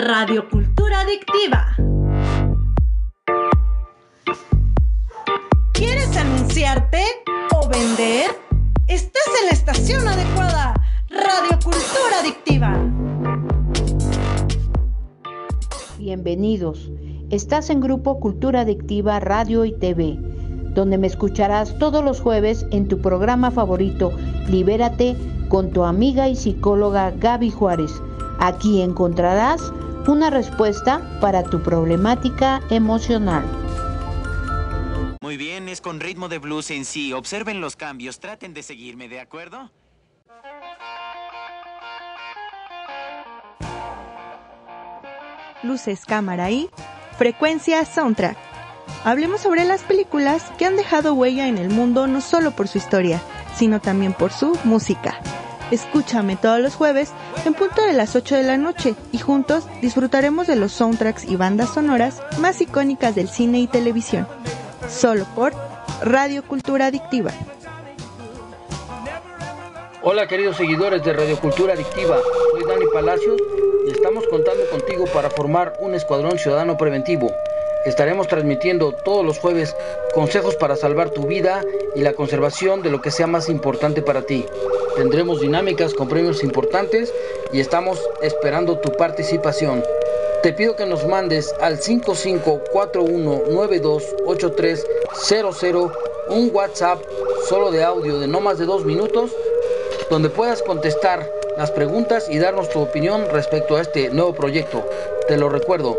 Radio Cultura Adictiva. ¿Quieres anunciarte o vender? Estás en la estación adecuada. Radio Cultura Adictiva. Bienvenidos. Estás en Grupo Cultura Adictiva Radio y TV, donde me escucharás todos los jueves en tu programa favorito, Libérate, con tu amiga y psicóloga Gaby Juárez. Aquí encontrarás una respuesta para tu problemática emocional. Muy bien, es con ritmo de blues en sí. Observen los cambios, traten de seguirme, ¿de acuerdo? luces, cámara y frecuencia soundtrack. Hablemos sobre las películas que han dejado huella en el mundo no solo por su historia, sino también por su música. Escúchame todos los jueves en punto de las 8 de la noche y juntos disfrutaremos de los soundtracks y bandas sonoras más icónicas del cine y televisión. Solo por Radio Cultura Adictiva. Hola queridos seguidores de Radio Cultura Adictiva, soy Dani Palacios y estamos contando contigo para formar un escuadrón ciudadano preventivo. Estaremos transmitiendo todos los jueves consejos para salvar tu vida y la conservación de lo que sea más importante para ti. Tendremos dinámicas con premios importantes y estamos esperando tu participación. Te pido que nos mandes al 5541928300 un WhatsApp solo de audio de no más de dos minutos donde puedas contestar las preguntas y darnos tu opinión respecto a este nuevo proyecto. Te lo recuerdo,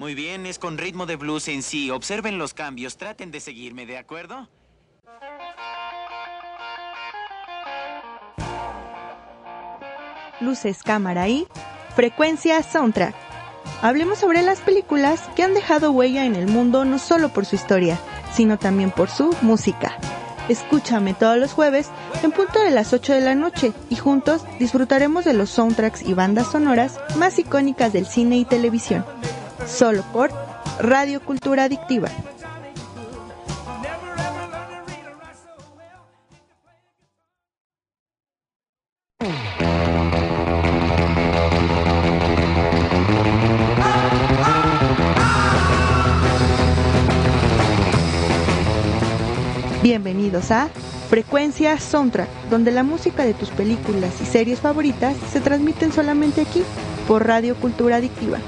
Muy bien, es con ritmo de blues en sí. Observen los cambios, traten de seguirme, ¿de acuerdo? luces, cámara y frecuencia soundtrack. Hablemos sobre las películas que han dejado huella en el mundo no solo por su historia, sino también por su música. Escúchame todos los jueves en punto de las 8 de la noche y juntos disfrutaremos de los soundtracks y bandas sonoras más icónicas del cine y televisión. Solo por Radio Cultura Adictiva. Bienvenidos a Frecuencia Soundtrack, donde la música de tus películas y series favoritas se transmiten solamente aquí, por Radio Cultura Adictiva.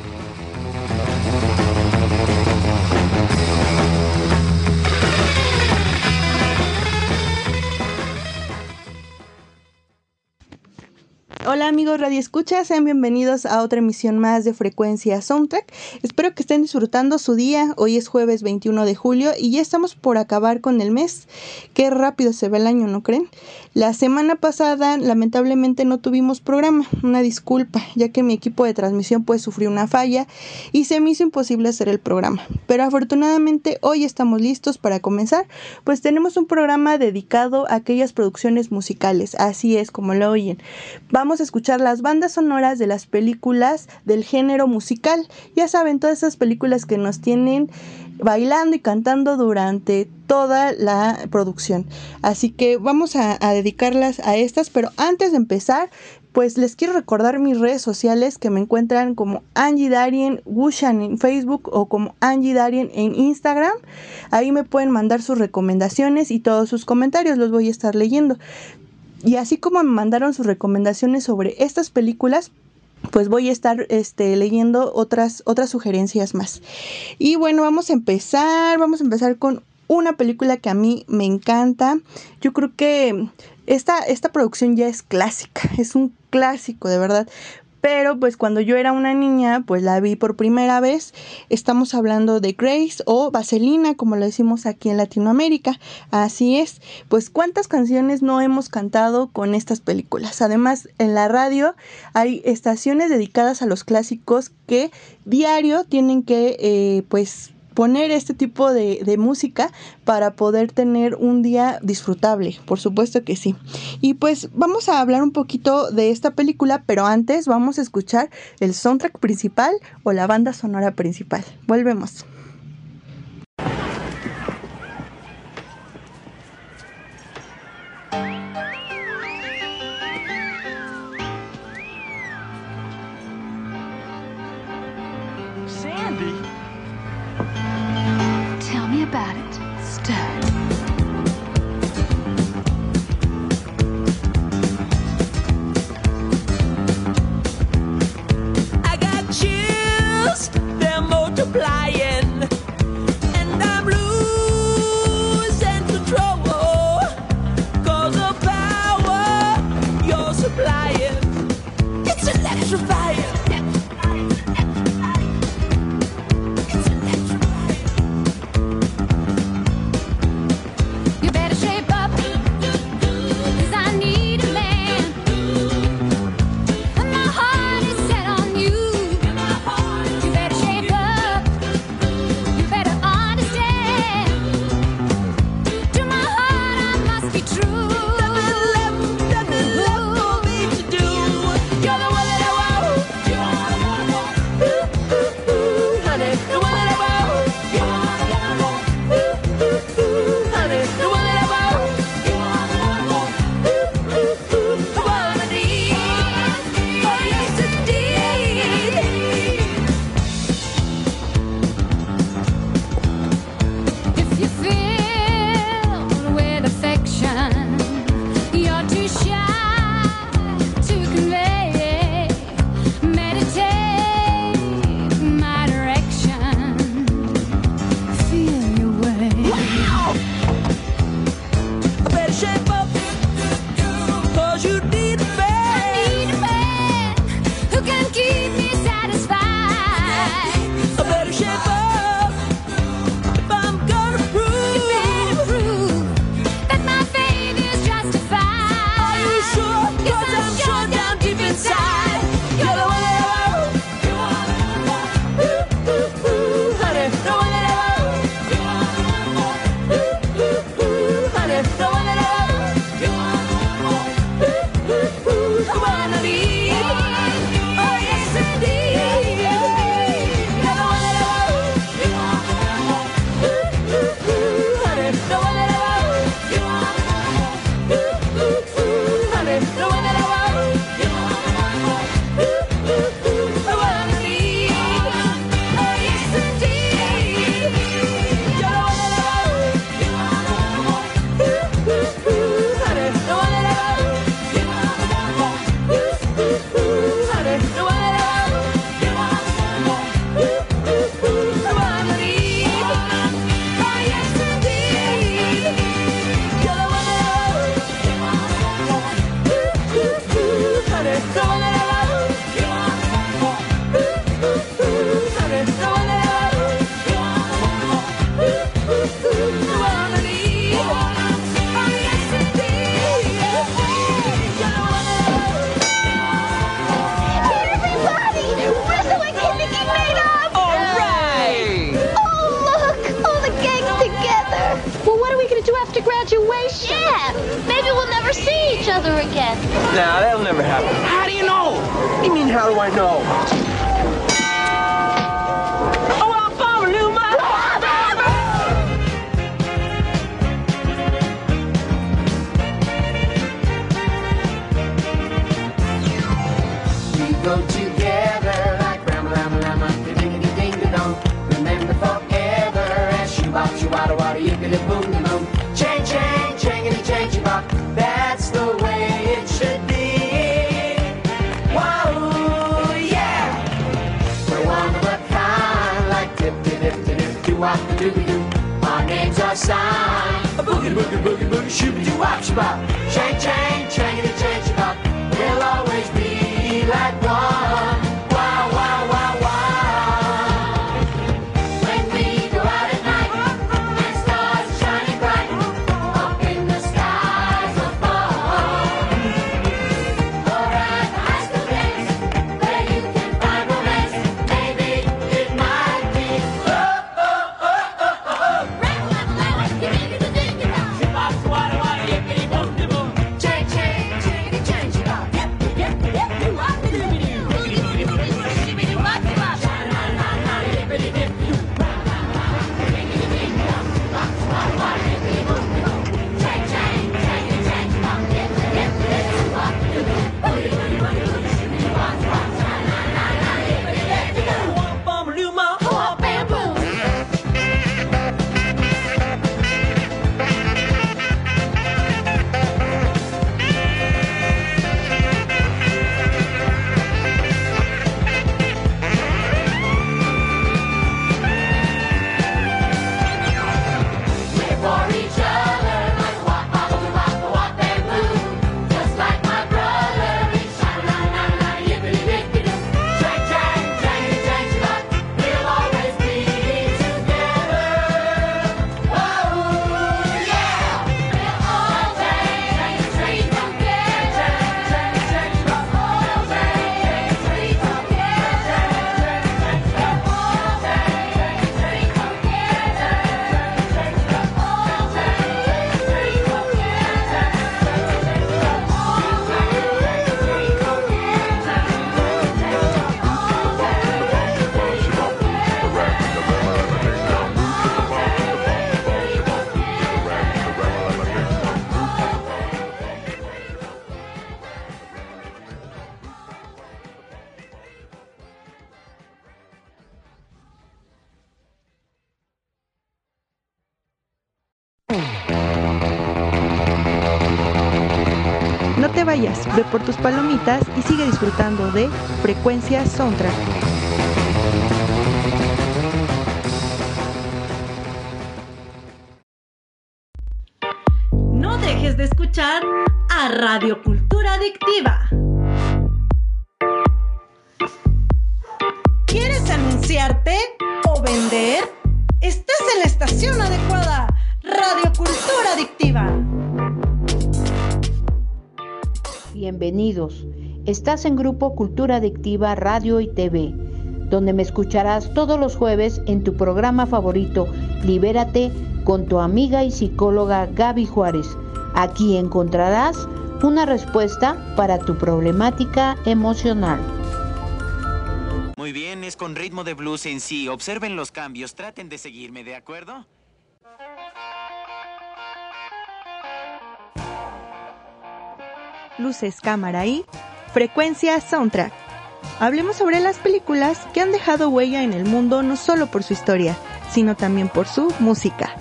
Hola amigos Radio Escucha, sean bienvenidos a otra emisión más de Frecuencia Soundtrack. Espero que estén disfrutando su día. Hoy es jueves 21 de julio y ya estamos por acabar con el mes. Qué rápido se ve el año, ¿no creen? La semana pasada lamentablemente no tuvimos programa, una disculpa, ya que mi equipo de transmisión pues sufrió una falla y se me hizo imposible hacer el programa. Pero afortunadamente hoy estamos listos para comenzar, pues tenemos un programa dedicado a aquellas producciones musicales, así es como lo oyen. Vamos a escuchar las bandas sonoras de las películas del género musical. Ya saben, todas esas películas que nos tienen bailando y cantando durante toda la producción. Así que vamos a, dedicarlas a estas, pero antes de empezar, pues les quiero recordar mis redes sociales que me encuentran como Angie Darien Wushan en Facebook o como Angie Darien en Instagram. Ahí me pueden mandar sus recomendaciones y todos sus comentarios, los voy a estar leyendo. Y así como me mandaron sus recomendaciones sobre estas películas, pues voy a estar este, leyendo otras, otras sugerencias más. Y bueno, vamos a empezar, vamos a empezar con una película que a mí me encanta. Yo creo que esta, esta producción ya es clásica, es un clásico de verdad, pero pues cuando yo era una niña, pues la vi por primera vez. Estamos hablando de Grace o Vaselina, como lo decimos aquí en Latinoamérica. Así es. Pues cuántas canciones no hemos cantado con estas películas. Además, en la radio hay estaciones dedicadas a los clásicos que diario tienen que eh, pues poner este tipo de, música para poder tener un día disfrutable, por supuesto que sí. Y pues vamos a hablar un poquito de esta película, pero antes vamos a escuchar el soundtrack principal o la banda sonora principal. Volvemos. Vayas, ve por tus palomitas y sigue disfrutando de Frecuencia Soundtrack. Grupo Cultura Adictiva Radio y TV, donde me escucharás todos los jueves en tu programa favorito, Libérate, con tu amiga y psicóloga Gaby Juárez. Aquí encontrarás una respuesta para tu problemática emocional. Muy bien, es con ritmo de blues en sí. Observen los cambios, traten de seguirme, ¿de acuerdo? Luces, cámara y Frecuencia Soundtrack. Hablemos sobre las películas que han dejado huella en el mundo no solo por su historia, sino también por su música.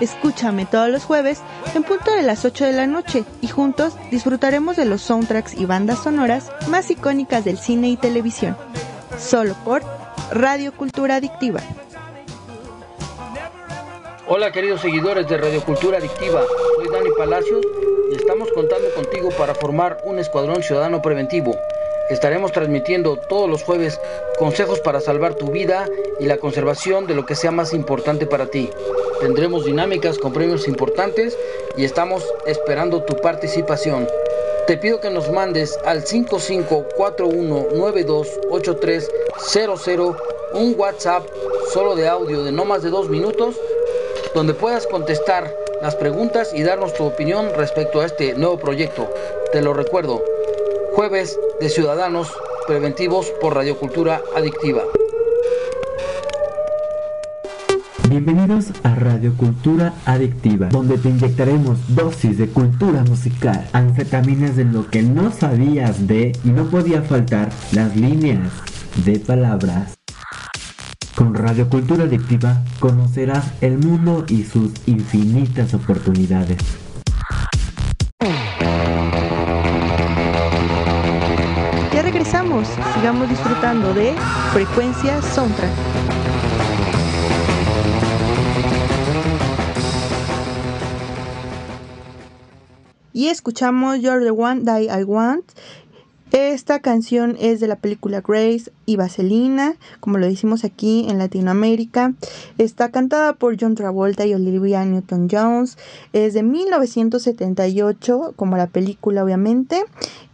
Escúchame todos los jueves en punto de las 8 de la noche y juntos disfrutaremos de los soundtracks y bandas sonoras más icónicas del cine y televisión. Solo por Radio Cultura Adictiva. Hola queridos seguidores de Radio Cultura Adictiva, soy Dani Palacios y estamos contando contigo para formar un escuadrón ciudadano preventivo. Estaremos transmitiendo todos los jueves consejos para salvar tu vida y la conservación de lo que sea más importante para ti. Tendremos dinámicas con premios importantes y estamos esperando tu participación. Te pido que nos mandes al 5541928300 un WhatsApp solo de audio de no más de dos minutos donde puedas contestar las preguntas y darnos tu opinión respecto a este nuevo proyecto. Te lo recuerdo, Jueves de Ciudadanos Preventivos por Radiocultura Adictiva. Bienvenidos a Radio Cultura Adictiva, donde te inyectaremos dosis de cultura musical, anfetaminas de lo que no sabías de y no podía faltar las líneas de palabras. Con Radio Cultura Adictiva conocerás el mundo y sus infinitas oportunidades. Ya regresamos, sigamos disfrutando de Frecuencia Soundtrack. Y escuchamos You're the One That I Want. Esta canción es de la película Grace y Vaselina, como lo decimos aquí en Latinoamérica. Está cantada por John Travolta y Olivia Newton-Jones. Es de 1978, como la película obviamente,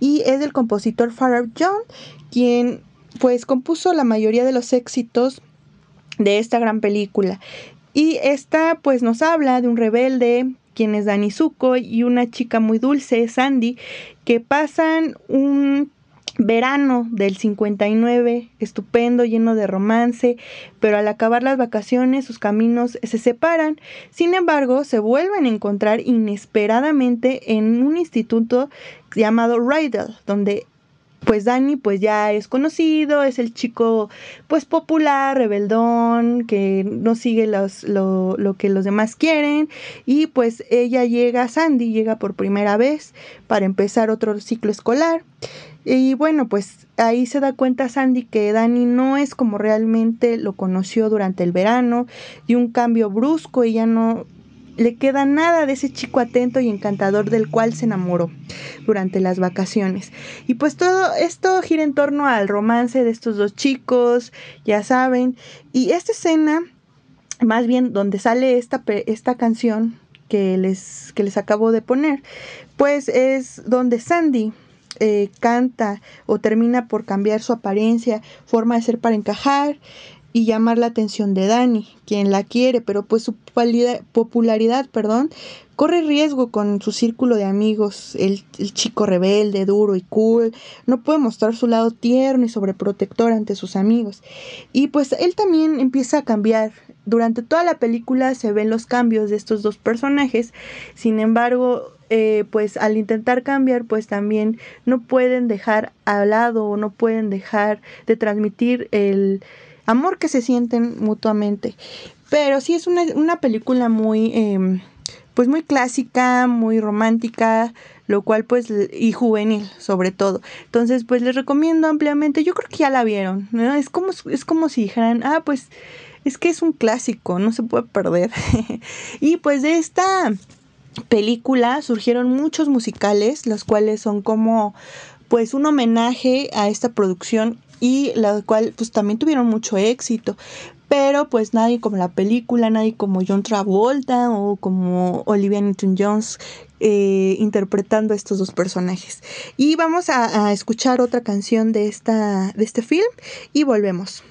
y es del compositor Pharrell John, quien pues compuso la mayoría de los éxitos de esta gran película. Y esta pues nos habla de un rebelde quien es Dani Zuko y una chica muy dulce, Sandy, que pasan un verano del 59, estupendo, lleno de romance, pero al acabar las vacaciones sus caminos se separan. Sin embargo, se vuelven a encontrar inesperadamente en un instituto llamado Rydell, donde pues Dani pues ya es conocido, es el chico pues popular, rebeldón, que no sigue los, lo, lo, que los demás quieren. Y pues ella llega, Sandy llega por primera vez para empezar otro ciclo escolar. Y bueno pues ahí se da cuenta Sandy que Dani no es como realmente lo conoció durante el verano y un cambio brusco, ella no le queda nada de ese chico atento y encantador del cual se enamoró durante las vacaciones. Y pues todo esto gira en torno al romance de estos dos chicos, ya saben. Y esta escena, más bien donde sale esta, esta canción que les, que les acabo de poner, pues es donde Sandy eh, canta o termina por cambiar su apariencia, forma de ser para encajar y llamar la atención de Dani, quien la quiere, pero pues su popularidad, perdón, corre riesgo con su círculo de amigos, el, chico rebelde, duro y cool, no puede mostrar su lado tierno y sobreprotector ante sus amigos. Y pues él también empieza a cambiar. Durante toda la película se ven los cambios de estos dos personajes, sin embargo, eh, pues al intentar cambiar, pues también no pueden dejar al lado o no pueden dejar de transmitir el amor que se sienten mutuamente. Pero sí es una, una película muy, eh, pues muy clásica, muy romántica, lo cual pues, y juvenil sobre todo. Entonces pues les recomiendo ampliamente, yo creo que ya la vieron, ¿no? Es como, es como si dijeran, ah, pues es que es un clásico, no se puede perder. y pues de esta película surgieron muchos musicales, los cuales son como pues un homenaje a esta producción y la cual pues también tuvieron mucho éxito. Pero pues nadie como la película, nadie como John Travolta o como Olivia Newton-Jones eh, interpretando a estos dos personajes. Y vamos a, a escuchar otra canción de, esta, de este film y volvemos.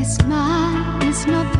It's smile is not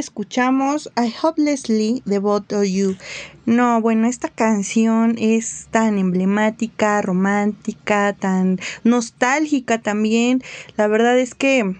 escuchamos I Hopelessly de Both of You. No, bueno, esta canción es tan emblemática, romántica, tan nostálgica también. La verdad es que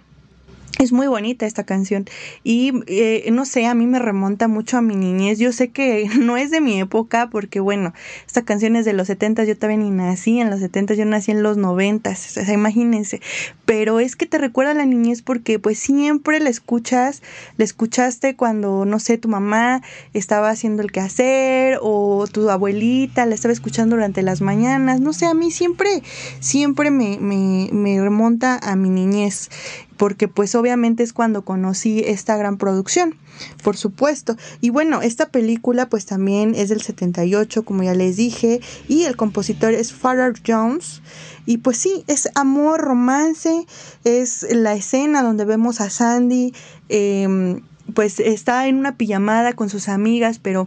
es muy bonita esta canción y eh, no sé, a mí me remonta mucho a mi niñez. Yo sé que no es de mi época porque bueno, esta canción es de los 70, yo también ni nací en los 70, yo nací en los 90, o sea, imagínense. Pero es que te recuerda a la niñez porque pues siempre la escuchas, la escuchaste cuando, no sé, tu mamá estaba haciendo el quehacer o tu abuelita la estaba escuchando durante las mañanas. No sé, a mí siempre, siempre me, me, me remonta a mi niñez porque pues obviamente es cuando conocí esta gran producción, por supuesto. Y bueno, esta película pues también es del 78, como ya les dije, y el compositor es Farrar Jones. Y pues sí, es amor, romance, es la escena donde vemos a Sandy, em, pues está en una pijamada con sus amigas, pero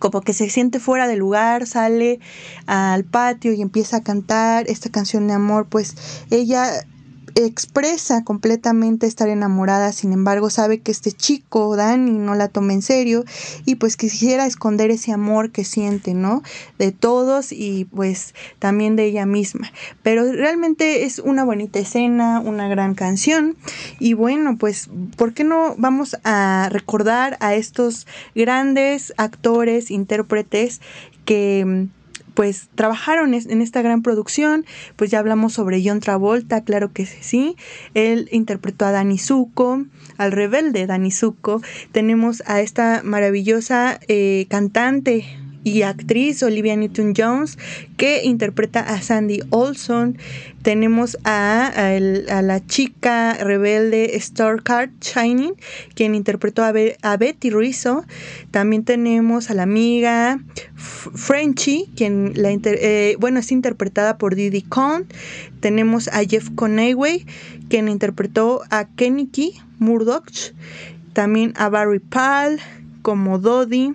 como que se siente fuera de lugar, sale al patio y empieza a cantar esta canción de amor, pues ella expresa completamente estar enamorada, sin embargo sabe que este chico, Dani, no la toma en serio y pues quisiera esconder ese amor que siente, ¿no? De todos y pues también de ella misma. Pero realmente es una bonita escena, una gran canción y bueno, pues ¿por qué no vamos a recordar a estos grandes actores, intérpretes que pues trabajaron en esta gran producción, pues ya hablamos sobre John Travolta, claro que sí, él interpretó a Dani Zuko, al rebelde Dani Zuko, tenemos a esta maravillosa eh, cantante y actriz Olivia Newton-Jones que interpreta a Sandy Olson. Tenemos a, la chica rebelde Starcard Shining, quien interpretó a, Betty Rizzo. También tenemos a la amiga Frenchy, quien la eh, bueno, es interpretada por Didi Con. Tenemos a Jeff Conaway, quien interpretó a Kennedy Murdoch. También a Barry Pal como Dodie.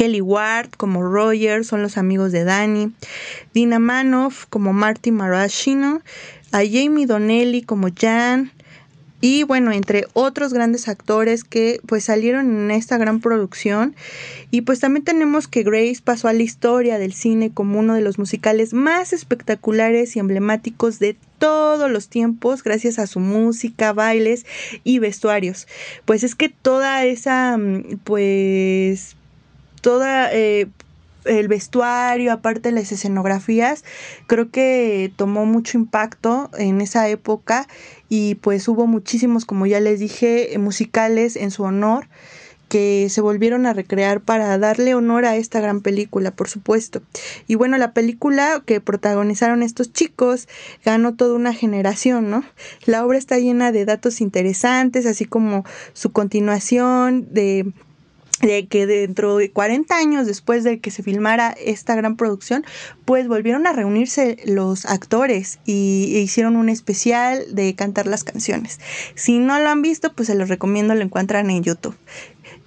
Kelly Ward como Roger, son los amigos de Danny. Dina Manoff como Marty Marashino. A Jamie Donnelly como Jan. Y bueno, entre otros grandes actores que pues salieron en esta gran producción. Y pues también tenemos que Grace pasó a la historia del cine como uno de los musicales más espectaculares y emblemáticos de todos los tiempos gracias a su música, bailes y vestuarios. Pues es que toda esa mm, pues toda eh, el vestuario, aparte las escenografías, creo que tomó mucho impacto en esa época y pues hubo muchísimos, como ya les dije, musicales en su honor que se volvieron a recrear para darle honor a esta gran película, por supuesto. Y bueno, la película que protagonizaron estos chicos ganó toda una generación, ¿no? La obra está llena de datos interesantes, así como su continuación de de que dentro de 40 años después de que se filmara esta gran producción, pues volvieron a reunirse los actores y e hicieron un especial de cantar las canciones. Si no lo han visto, pues se los recomiendo, lo encuentran en YouTube.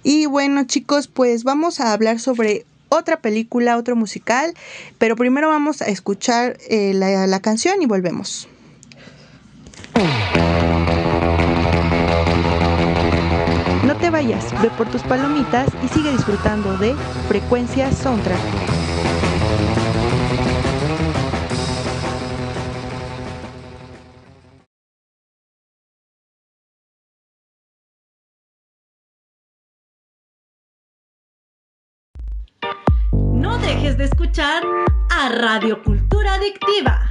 Y bueno chicos, pues vamos a hablar sobre otra película, otro musical, pero primero vamos a escuchar eh, la, la canción y volvemos. Vayas, ve por tus palomitas y sigue disfrutando de Frecuencia Soundtrack. No dejes de escuchar a Radio Cultura Adictiva.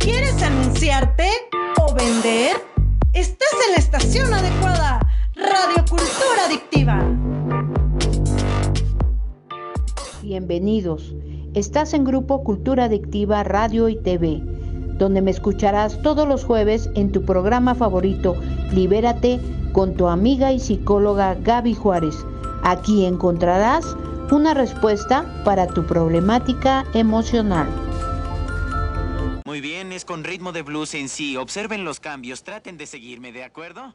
¿Quieres anunciarte o vender? Estás en la estación adecuada. Radio Cultura Adictiva. Bienvenidos. Estás en Grupo Cultura Adictiva Radio y TV, donde me escucharás todos los jueves en tu programa favorito, Libérate, con tu amiga y psicóloga Gaby Juárez. Aquí encontrarás una respuesta para tu problemática emocional. Muy bien, es con ritmo de blues en sí. Observen los cambios, traten de seguirme, ¿de acuerdo?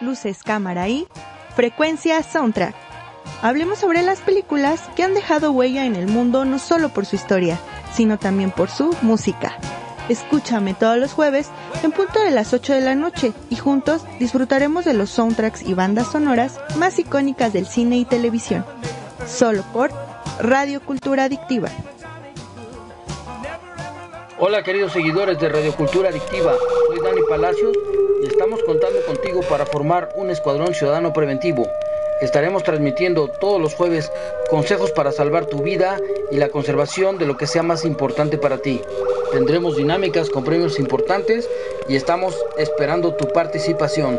Luces, cámara y frecuencia soundtrack. Hablemos sobre las películas que han dejado huella en el mundo no solo por su historia, sino también por su música. Escúchame todos los jueves en punto de las 8 de la noche y juntos disfrutaremos de los soundtracks y bandas sonoras más icónicas del cine y televisión. Solo por Radio Cultura Adictiva. Hola queridos seguidores de Radio Cultura Adictiva, soy Dani Palacios y estamos contando contigo para formar un escuadrón ciudadano preventivo. Estaremos transmitiendo todos los jueves consejos para salvar tu vida y la conservación de lo que sea más importante para ti. Tendremos dinámicas con premios importantes y estamos esperando tu participación.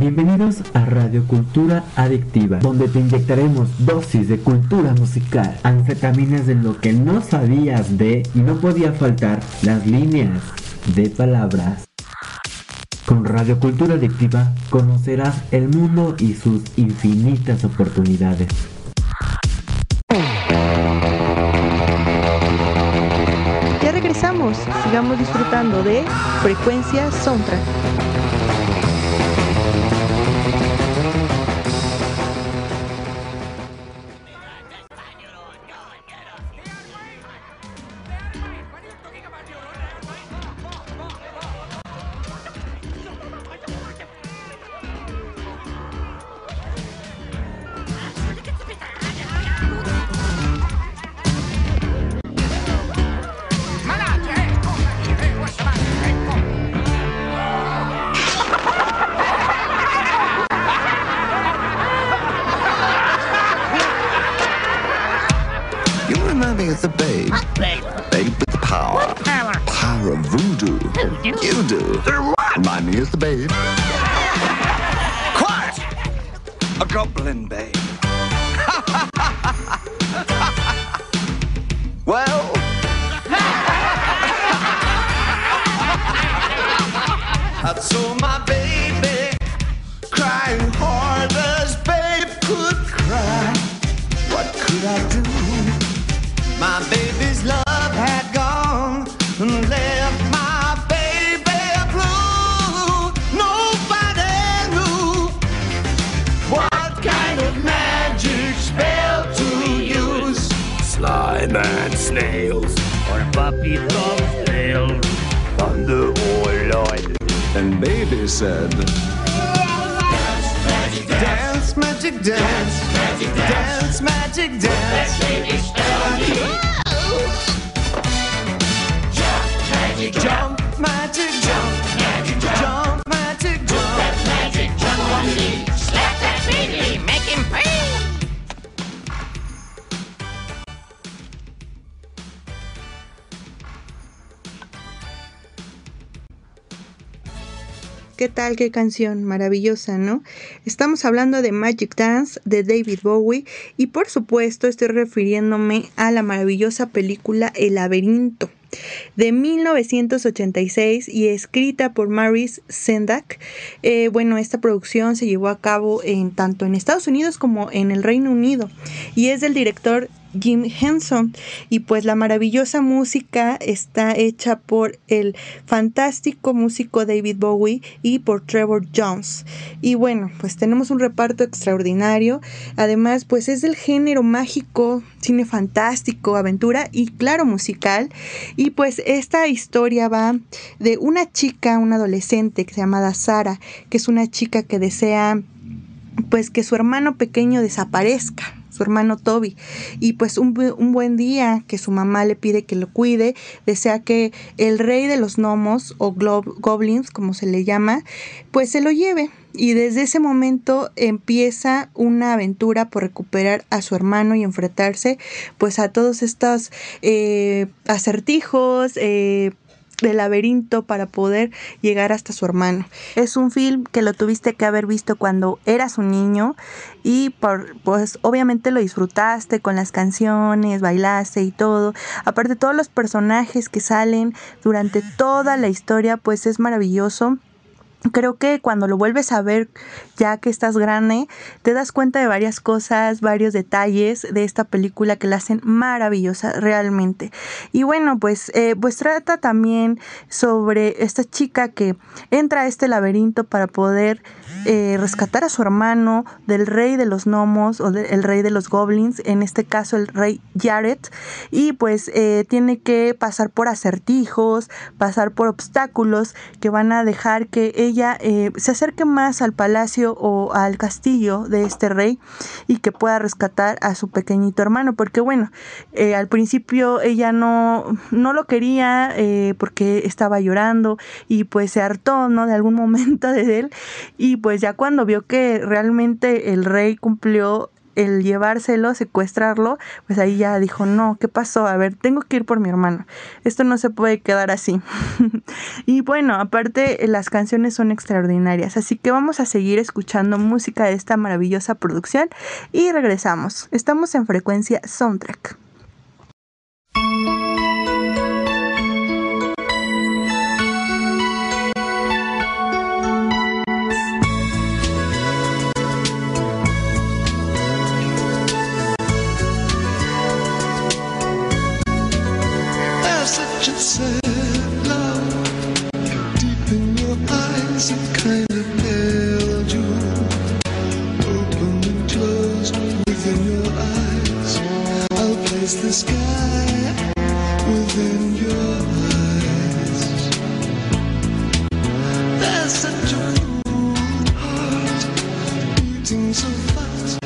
Bienvenidos a Radio Cultura Adictiva, donde te inyectaremos dosis de cultura musical, anfetaminas de lo que no sabías de y no podía faltar las líneas de palabras. Con Radio Cultura Adictiva conocerás el mundo y sus infinitas oportunidades. Ya regresamos, sigamos disfrutando de Frecuencia Soundtrack. ¿Qué canción? Maravillosa, ¿no? Estamos hablando de Magic Dance de David Bowie y por supuesto estoy refiriéndome a la maravillosa película El laberinto de 1986 y escrita por Maurice Sendak. Eh, bueno, esta producción se llevó a cabo en, tanto en Estados Unidos como en el Reino Unido y es del director Jim Henson. Y pues la maravillosa música está hecha por el fantástico músico David Bowie y por Trevor Jones. Y bueno pues tenemos un reparto extraordinario. Además pues es del género mágico cine fantástico aventura y claro musical. Y pues esta historia va de una chica una adolescente que se llama Sara que es una chica que desea pues que su hermano pequeño desaparezca su hermano Toby. Y pues un, un, buen día que su mamá le pide que lo cuide, desea que el rey de los gnomos o goblins, como se le llama, pues se lo lleve. Y desde ese momento empieza una aventura por recuperar a su hermano y enfrentarse pues a todos estos eh, acertijos, eh, de laberinto para poder llegar hasta su hermano. Es un film que lo tuviste que haber visto cuando eras un niño y por, pues obviamente lo disfrutaste con las canciones, bailaste y todo. Aparte todos los personajes que salen durante toda la historia pues es maravilloso. Creo que cuando lo vuelves a ver ya que estás grande, te das cuenta de varias cosas, varios detalles de esta película que la hacen maravillosa realmente. Y bueno, pues, eh, pues trata también sobre esta chica que entra a este laberinto para poder eh, rescatar a su hermano del rey de los gnomos o del rey de los goblins, en este caso el rey Jared, y pues eh, tiene que pasar por acertijos, pasar por obstáculos que van a dejar que ella eh, se acerque más al palacio o al castillo de este rey y que pueda rescatar a su pequeñito hermano, porque bueno, al principio ella no, no lo quería porque estaba llorando y pues se hartó, ¿no? De algún momento de él y pues ya cuando vio que realmente el rey cumplió el llevárselo, secuestrarlo, pues ahí ya dijo, no, ¿qué pasó? A ver, tengo que ir por mi hermano. Esto no se puede quedar así. y bueno, aparte las canciones son extraordinarias, así que vamos a seguir escuchando música de esta maravillosa producción y regresamos. Estamos en frecuencia soundtrack. such a love. Deep in your eyes, kind of held you. Open and closed within your eyes. I'll place the sky within your eyes. There's such a heart beating so fast.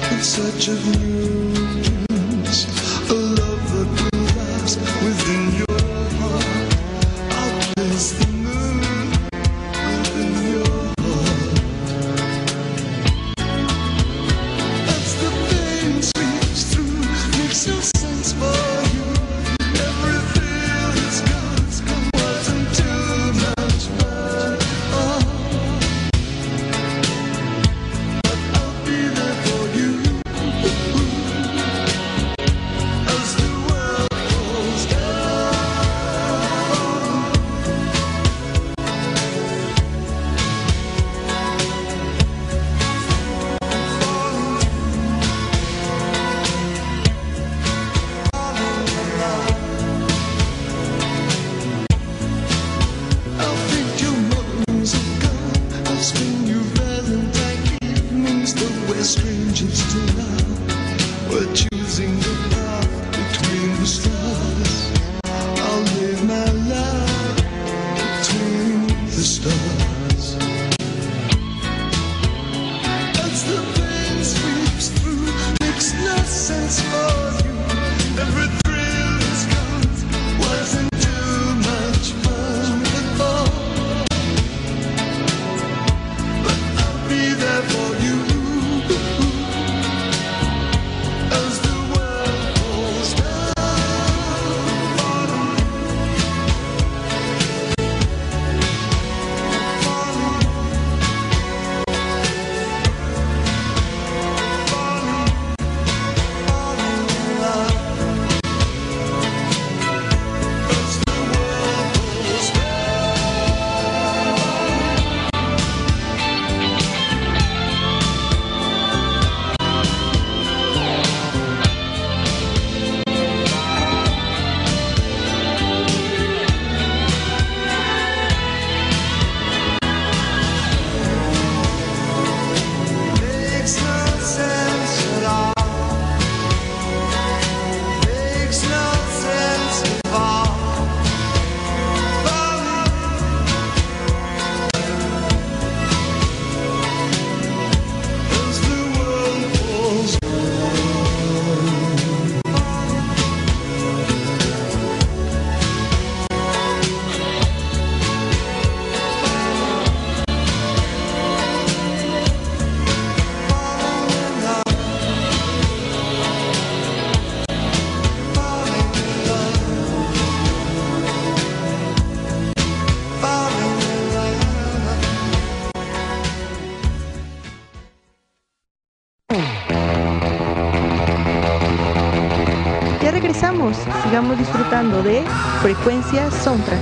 sigamos disfrutando de Frecuencia Soundtrack.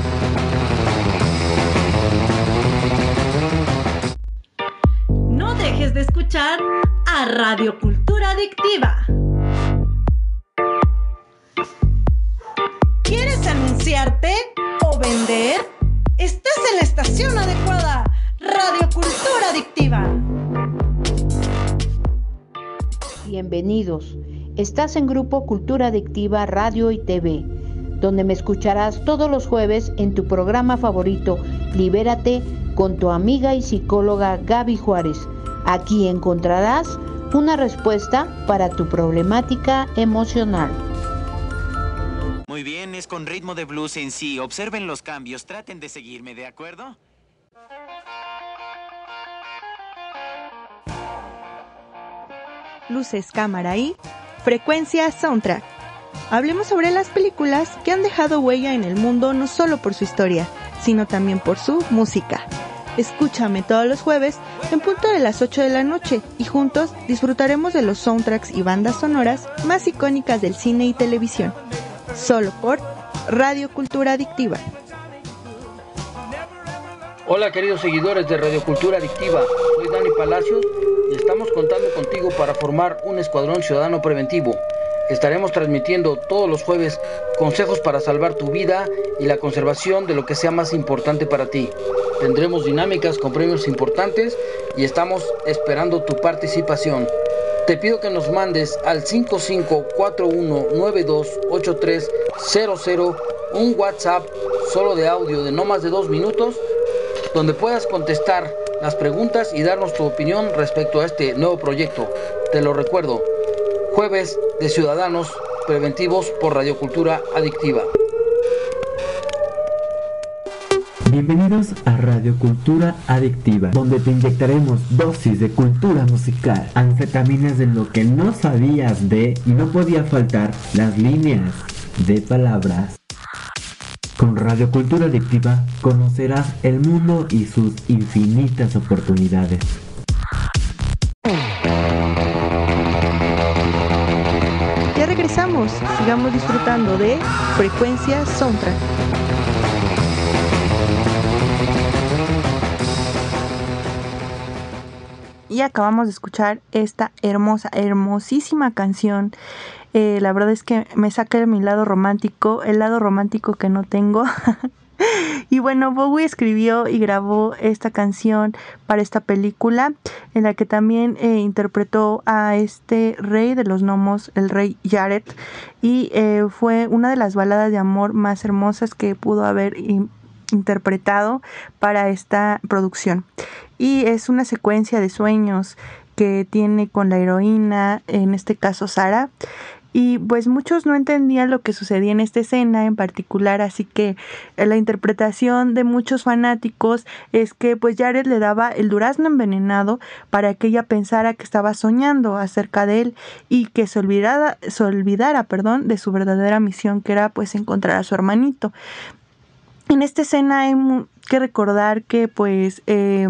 No dejes de escuchar a Radio Cultura. Estás en Grupo Cultura Adictiva Radio y TV, donde me escucharás todos los jueves en tu programa favorito, Libérate, con tu amiga y psicóloga Gaby Juárez. Aquí encontrarás una respuesta para tu problemática emocional. Muy bien, es con ritmo de blues en sí. Observen los cambios, traten de seguirme, ¿de acuerdo? Luces, cámara y frecuencia soundtrack. Hablemos sobre las películas que han dejado huella en el mundo no solo por su historia, sino también por su música. Escúchame todos los jueves en punto de las 8 de la noche y juntos disfrutaremos de los soundtracks y bandas sonoras más icónicas del cine y televisión. Solo por Radio Cultura Adictiva. Hola queridos seguidores de Radio Cultura Adictiva, soy Dani Palacios y estamos contando contigo para formar un escuadrón ciudadano preventivo. Estaremos transmitiendo todos los jueves consejos para salvar tu vida y la conservación de lo que sea más importante para ti. Tendremos dinámicas con premios importantes y estamos esperando tu participación. Te pido que nos mandes al 5541928300 un WhatsApp solo de audio de no más de dos minutos donde puedas contestar las preguntas y darnos tu opinión respecto a este nuevo proyecto. Te lo recuerdo, jueves de Ciudadanos Preventivos por Radiocultura Adictiva. Bienvenidos a Radio Cultura Adictiva, donde te inyectaremos dosis de cultura musical, anfetaminas de lo que no sabías de y no podía faltar las líneas de palabras. Con Radio Cultura Adictiva conocerás el mundo y sus infinitas oportunidades. Ya regresamos, sigamos disfrutando de Frecuencia Soundtrack. Y acabamos de escuchar esta hermosa, hermosísima canción. Eh, la verdad es que me saca mi lado romántico, el lado romántico que no tengo. y bueno, Bowie escribió y grabó esta canción para esta película, en la que también eh, interpretó a este rey de los gnomos, el rey Jared, y eh, fue una de las baladas de amor más hermosas que pudo haber interpretado para esta producción. Y es una secuencia de sueños que tiene con la heroína, en este caso Sara. Y pues muchos no entendían lo que sucedía en esta escena en particular, así que eh, la interpretación de muchos fanáticos es que pues Jared le daba el durazno envenenado para que ella pensara que estaba soñando acerca de él y que se olvidara, se olvidara perdón, de su verdadera misión que era pues encontrar a su hermanito. En esta escena hay que recordar que pues eh,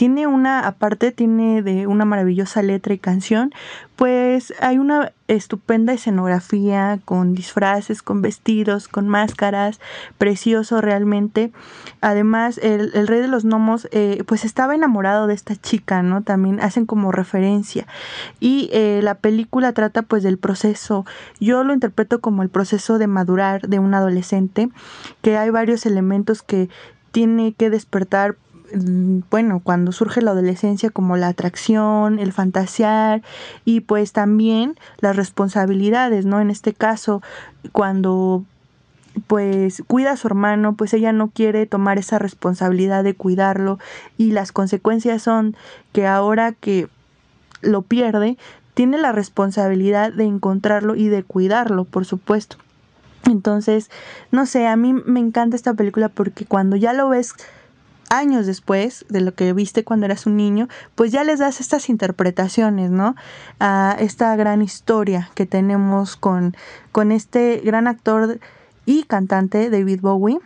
tiene una, aparte tiene de una maravillosa letra y canción, pues hay una estupenda escenografía con disfraces, con vestidos, con máscaras, precioso realmente. Además, el, el rey de los gnomos eh, pues estaba enamorado de esta chica, ¿no? También hacen como referencia. Y eh, la película trata pues del proceso, yo lo interpreto como el proceso de madurar de un adolescente, que hay varios elementos que tiene que despertar mm, bueno, cuando surge la adolescencia como la atracción, el fantasear y pues también las responsabilidades, ¿no? En este caso, cuando pues cuida a su hermano, pues ella no quiere tomar esa responsabilidad de cuidarlo y las consecuencias son que ahora que lo pierde, tiene la responsabilidad de encontrarlo y de cuidarlo, por supuesto. Entonces, no sé, a mí me encanta esta película porque cuando ya lo ves años después de lo que viste cuando eras un niño, pues ya les das estas interpretaciones, ¿no? A esta gran historia que tenemos con, con este gran actor y cantante David Bowie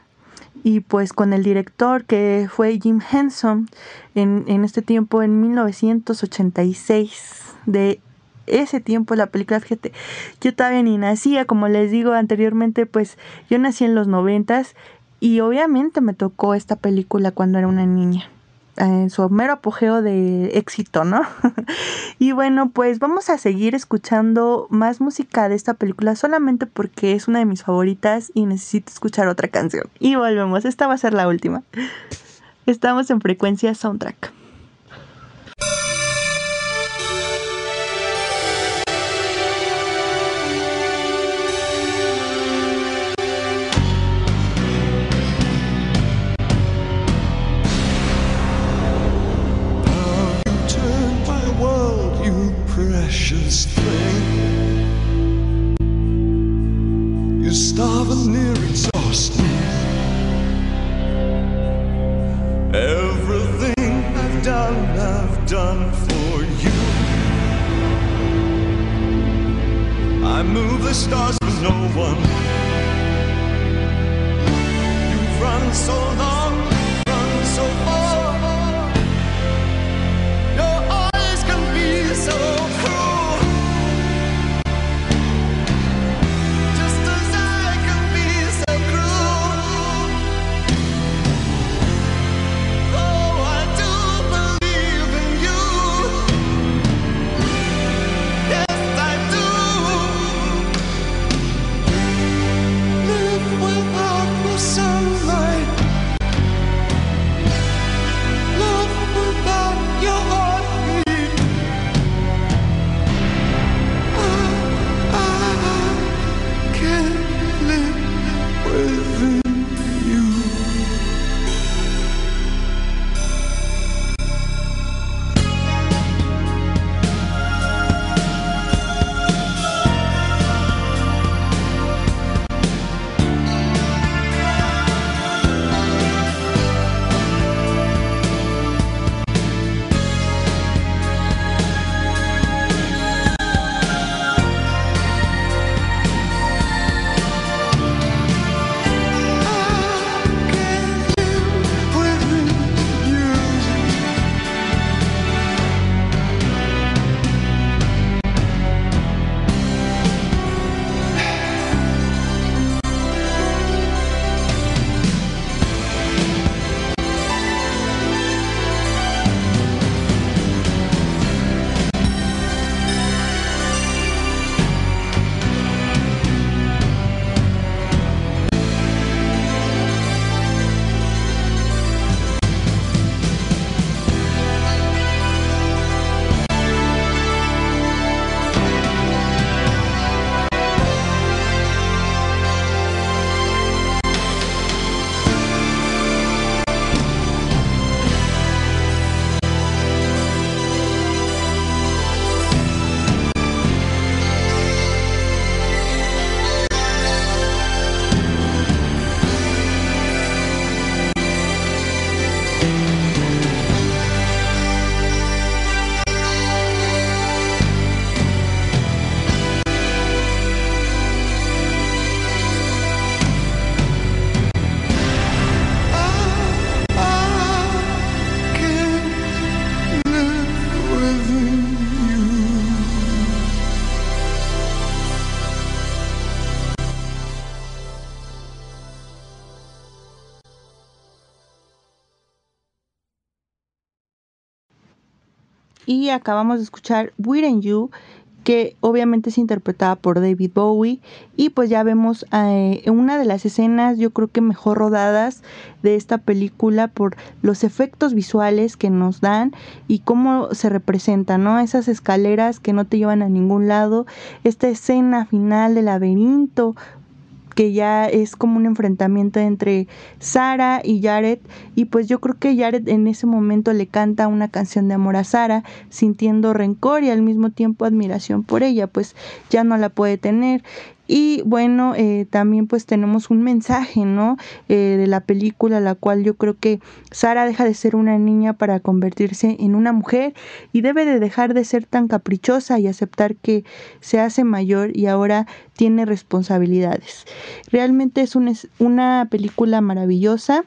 y pues con el director que fue Jim Henson en, en este tiempo en 1986 de ese tiempo la película, fíjate, yo todavía ni nacía, como les digo anteriormente, pues yo nací en los noventas y obviamente me tocó esta película cuando era una niña. en su mero apogeo de éxito, ¿no? y bueno, pues vamos a seguir escuchando más música de esta película solamente porque es una de mis favoritas y necesito escuchar otra canción. Y volvemos, esta va a ser la última. Estamos en frecuencia soundtrack. Y acabamos de escuchar and You que obviamente es interpretada por David Bowie y pues ya vemos eh, una de las escenas yo creo que mejor rodadas de esta película por los efectos visuales que nos dan y cómo se representan, ¿no? Esas escaleras que no te llevan a ningún lado, esta escena final del laberinto que ya es como un enfrentamiento entre Sara y Jared y pues yo creo que Jared en ese momento le canta una canción de amor a Sara sintiendo rencor y al mismo tiempo admiración por ella pues ya no la puede tener y bueno, eh, también pues tenemos un mensaje, ¿no? Eh, de la película, la cual yo creo que Sara deja de ser una niña para convertirse en una mujer y debe de dejar de ser tan caprichosa y aceptar que se hace mayor y ahora tiene responsabilidades. Realmente es una película maravillosa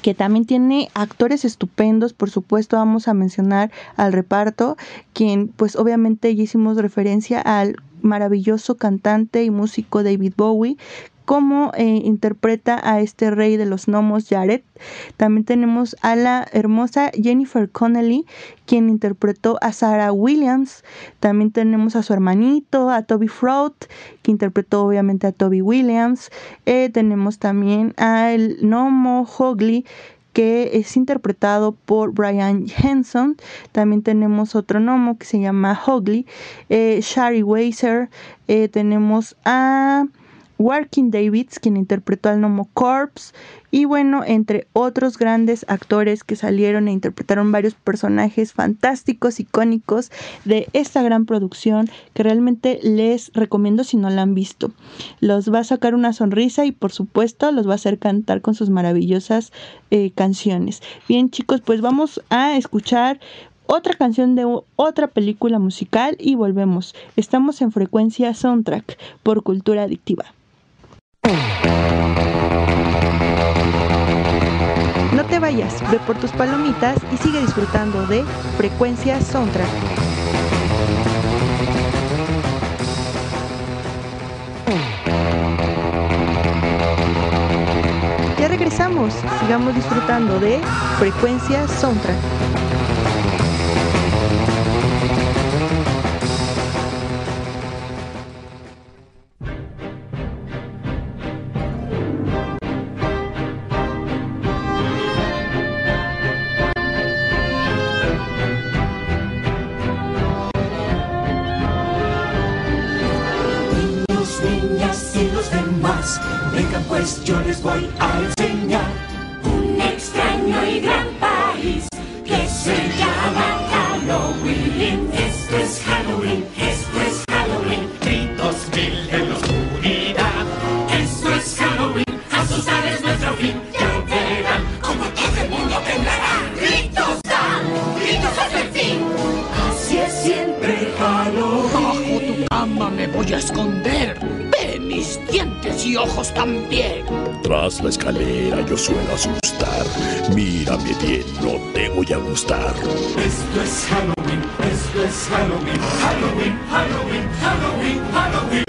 que también tiene actores estupendos, por supuesto vamos a mencionar al reparto, quien pues obviamente ya hicimos referencia al maravilloso cantante y músico David Bowie, cómo eh, interpreta a este rey de los gnomos, Jared. También tenemos a la hermosa Jennifer Connelly, quien interpretó a Sarah Williams. También tenemos a su hermanito, a Toby Fraud, que interpretó obviamente a Toby Williams. Eh, tenemos también al gnomo Hogley, que es interpretado por Brian Henson. También tenemos otro gnomo que se llama Hogley, eh, Shari Weiser. Eh, tenemos a Working Davids, quien interpretó al Nomo Corps, y bueno, entre otros grandes actores que salieron e interpretaron varios personajes fantásticos, icónicos de esta gran producción que realmente les recomiendo si no la han visto. Los va a sacar una sonrisa y por supuesto los va a hacer cantar con sus maravillosas eh, canciones. Bien chicos, pues vamos a escuchar otra canción de otra película musical y volvemos. Estamos en frecuencia soundtrack por cultura adictiva. No te vayas, ve por tus palomitas y sigue disfrutando de Frecuencia Soundtrack. Ya regresamos, sigamos disfrutando de Frecuencia Soundtrack. Pues yo les voy a enseñar un extraño y gran país que se llama Halloween. Esto es Halloween, esto es Halloween, gritos mil en la oscuridad. Esto es Halloween, asustar es nuestro fin, ya verán como todo el mundo temblará. Gritos dan, gritos hasta el fin. Así es siempre Halloween. Bajo tu cama me voy a esconder. Y ojos también. Tras la escalera yo suelo asustar. Mírame bien, no te voy a gustar. Esto es Halloween, esto es Halloween, Halloween, Halloween, Halloween, Halloween.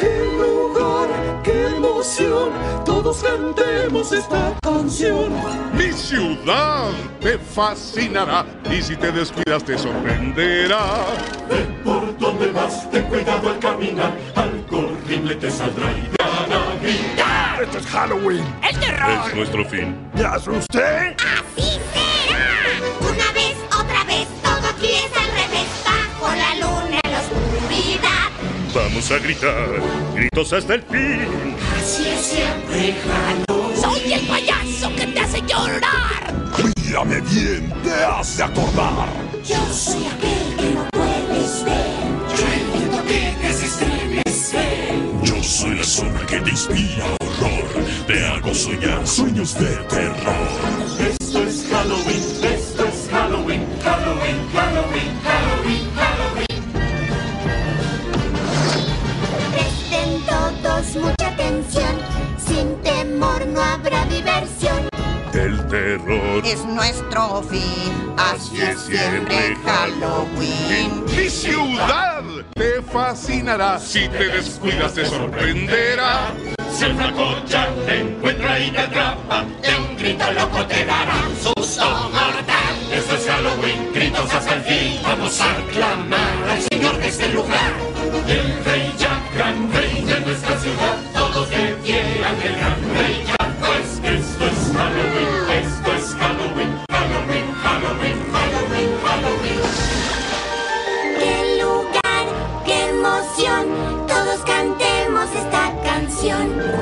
¡Qué lugar, qué emoción! Todos cantemos esta canción. Mi ciudad te fascinará y si te descuidas te sorprenderá. Ve por donde vas, ten cuidado al caminar, algo horrible te saldrá y te hará gritar. Esto es Halloween. ¡El terror! Es nuestro fin. ¿Me asusté? ¡Así será! Una vez, otra vez, todo aquí es al revés. Bajo la luna en la oscuridad. Vamos a gritar, gritos hasta el fin. Así es siempre Halloween. ¡Soy el payaso que te hace llorar! Mírame bien, te hace acordar. Yo soy aquel que no puedes ver. Yo soy la sombra que te inspira horror. Te hago soñar sueños de terror. Esto es Halloween, esto es Halloween, Halloween, Halloween, Halloween, Halloween. Presten todos mucha atención. Sin temor no habrá diversión. El terror Es nuestro fin, así es siempre Halloween. Mi ciudad te fascinará. Si te descuidas te sorprenderá. Si el flaco ya te encuentra y te atrapa, de un grito loco te dará un susto mortal. Esto es Halloween, gritos hasta el fin. Vamos a aclamar al Señor de este lugar. El rey ya, gran rey de nuestra ciudad. Todos que quieran el gran rey ya. Pues esto es Halloween, esto es Todos cantemos esta canción.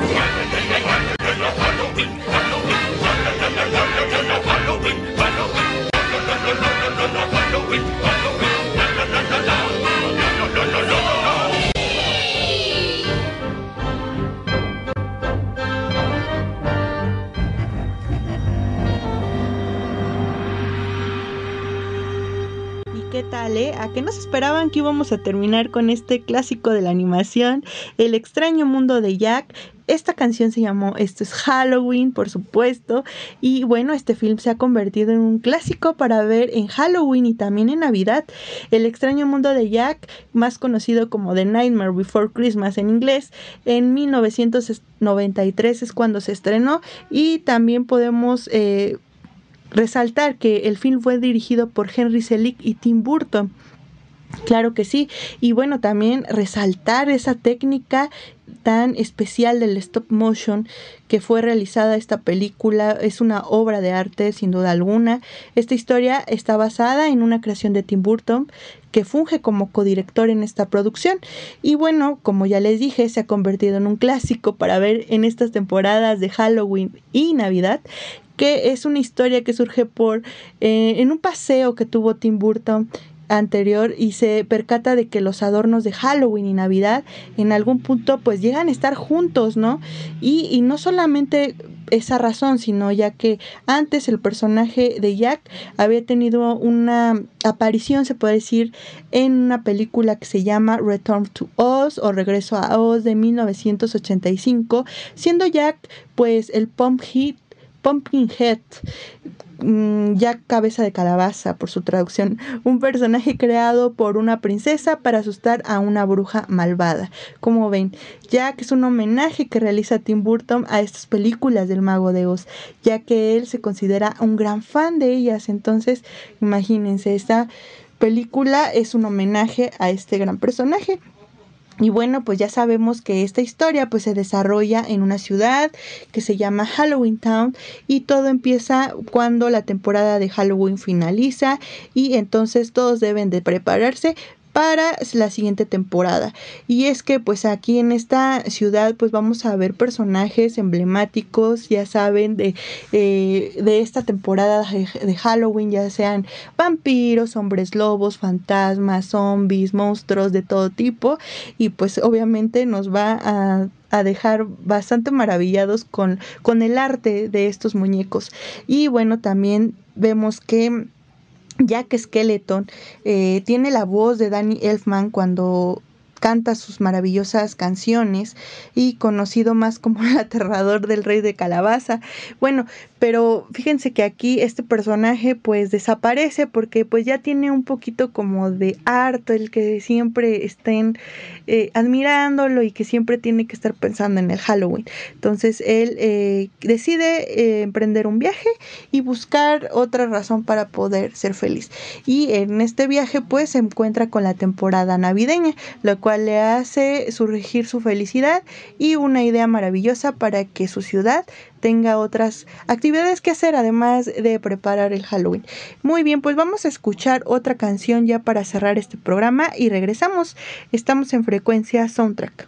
¿Qué tal, eh? ¿A qué nos esperaban que íbamos a terminar con este clásico de la animación, El extraño mundo de Jack? Esta canción se llamó Esto es Halloween, por supuesto. Y bueno, este film se ha convertido en un clásico para ver en Halloween y también en Navidad. El extraño mundo de Jack, más conocido como The Nightmare Before Christmas en inglés, en 1993 es cuando se estrenó. Y también podemos... Eh, resaltar que el film fue dirigido por Henry Selick y Tim Burton. Claro que sí. Y bueno, también resaltar esa técnica tan especial del stop motion que fue realizada esta película. Es una obra de arte sin duda alguna. Esta historia está basada en una creación de Tim Burton que funge como codirector en esta producción. Y bueno, como ya les dije, se ha convertido en un clásico para ver en estas temporadas de Halloween y Navidad que es una historia que surge por eh, en un paseo que tuvo Tim Burton anterior y se percata de que los adornos de Halloween y Navidad en algún punto pues llegan a estar juntos, ¿no? Y, y no solamente esa razón, sino ya que antes el personaje de Jack había tenido una aparición, se puede decir, en una película que se llama Return to Oz o Regreso a Oz de 1985, siendo Jack pues el pump hit Pumpkinhead, mm, ya cabeza de calabaza por su traducción, un personaje creado por una princesa para asustar a una bruja malvada. Como ven, Jack es un homenaje que realiza Tim Burton a estas películas del mago de Oz, ya que él se considera un gran fan de ellas. Entonces, imagínense, esta película es un homenaje a este gran personaje. Y bueno, pues ya sabemos que esta historia pues se desarrolla en una ciudad que se llama Halloween Town y todo empieza cuando la temporada de Halloween finaliza y entonces todos deben de prepararse para la siguiente temporada. Y es que pues aquí en esta ciudad pues vamos a ver personajes emblemáticos, ya saben, de, eh, de esta temporada de Halloween, ya sean vampiros, hombres lobos, fantasmas, zombies, monstruos de todo tipo. Y pues obviamente nos va a a dejar bastante maravillados con, con el arte de estos muñecos. Y bueno, también vemos que Jack Skeleton eh, tiene la voz de Danny Elfman cuando canta sus maravillosas canciones y conocido más como el aterrador del rey de calabaza. Bueno, pero fíjense que aquí este personaje pues desaparece porque pues ya tiene un poquito como de harto el que siempre estén eh, admirándolo y que siempre tiene que estar pensando en el Halloween. Entonces él eh, decide eh, emprender un viaje y buscar otra razón para poder ser feliz. Y en este viaje pues se encuentra con la temporada navideña, lo cual le hace surgir su felicidad y una idea maravillosa para que su ciudad tenga otras actividades que hacer además de preparar el Halloween. Muy bien, pues vamos a escuchar otra canción ya para cerrar este programa y regresamos. Estamos en frecuencia soundtrack.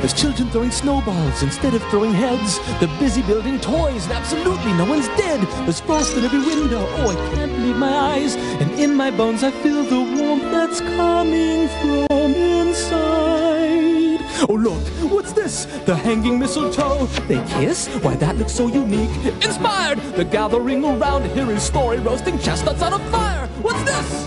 There's children throwing snowballs instead of throwing heads. They're busy building toys and absolutely no one's dead. There's frost in every window. Oh, I can't believe my eyes. And in my bones I feel the warmth that's coming from inside. Oh, look, what's this? The hanging mistletoe. They kiss? Why, that looks so unique. Inspired! The gathering around to hear his story, roasting chestnuts on a fire. What's this?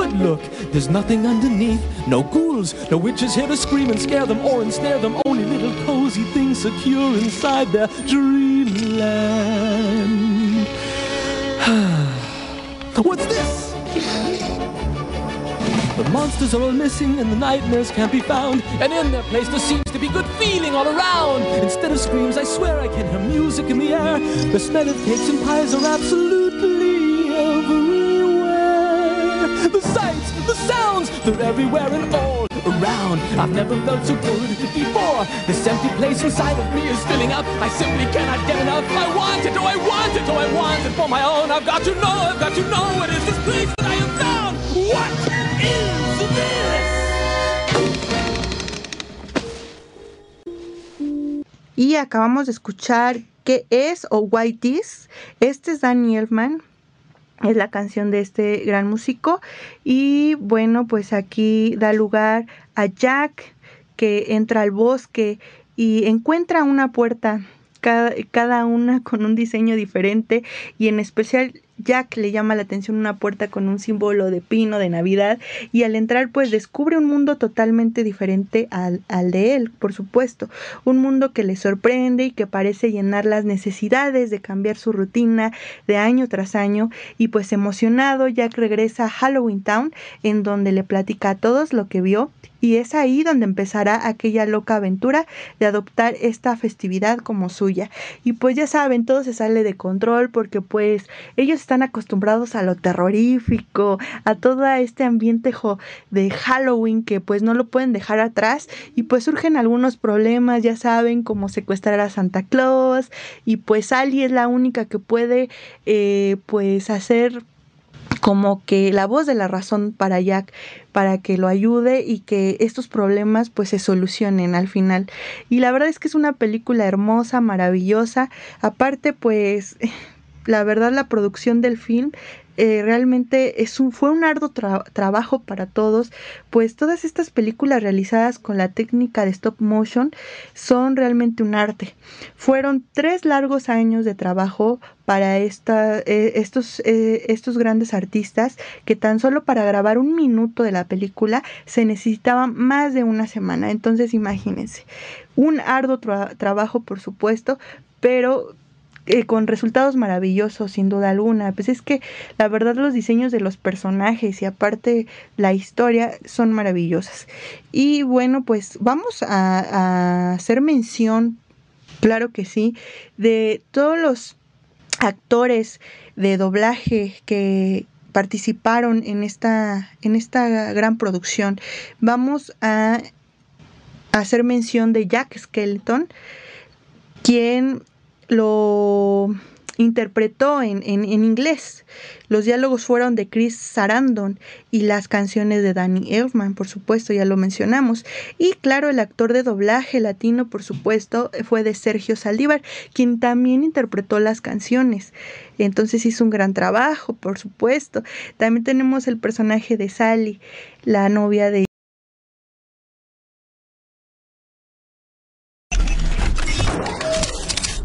But look, there's nothing underneath. No ghouls, no witches here to scream and scare them or ensnare them. Only little cozy things secure inside their dreamland. What's this? The monsters are all missing and the nightmares can't be found. And in their place there seems to be good feeling all around. Instead of screams, I swear I can hear music in the air. The smell of cakes and pies are absolutely they're everywhere and all around. I've never felt so good before. This empty place inside of me is filling up. I simply cannot get enough. I want it, oh I want it, oh I want it for my own. I've got to know, I've got to know what is this place that I have found. What is this? Y acabamos de escuchar qué es o White Is. Este es Danny Elfman. Es la canción de este gran músico. Y bueno, pues aquí da lugar a Jack que entra al bosque y encuentra una puerta, cada, cada una con un diseño diferente y en especial Jack le llama la atención una puerta con un símbolo de pino de Navidad y al entrar pues descubre un mundo totalmente diferente al, al, de él, por supuesto, un mundo que le sorprende y que parece llenar las necesidades de cambiar su rutina de año tras año y pues emocionado Jack regresa a Halloween Town en donde le platica a todos lo que vio y es ahí donde empezará aquella loca aventura de adoptar esta festividad como suya. Y pues ya saben, todo se sale de control porque pues ellos están acostumbrados a lo terrorífico, a todo este ambiente de Halloween que pues no lo pueden dejar atrás y pues surgen algunos problemas, ya saben, como secuestrar a Santa Claus y pues Sally es la única que puede eh, pues hacer como que la voz de la razón para Jack para que lo ayude y que estos problemas pues se solucionen al final. Y la verdad es que es una película hermosa, maravillosa. Aparte pues la verdad la producción del film eh, realmente fue un arduo tra trabajo para todos, pues todas estas películas realizadas con la técnica de stop motion son realmente un arte. Fueron tres largos años de trabajo para eh, estos, eh, estos grandes artistas que tan solo para grabar un minuto de la película se necesitaba más de una semana. Entonces imagínense, un arduo tra trabajo por supuesto, pero eh, con resultados maravillosos, sin duda alguna. Pues es que la verdad los diseños de los personajes y aparte la historia son maravillosas. Y bueno, pues vamos a, hacer mención, claro que sí, de todos los actores de doblaje que participaron en esta, en esta gran producción. Vamos a hacer mención de Jack Skeleton, quien lo interpretó en, en, en, inglés. Los diálogos fueron de Chris Sarandon y las canciones de Danny Elfman, por supuesto, ya lo mencionamos. Y claro, el actor de doblaje latino, por supuesto, fue de Sergio Saldívar, quien también interpretó las canciones. Entonces hizo un gran trabajo, por supuesto. También tenemos el personaje de Sally, la novia de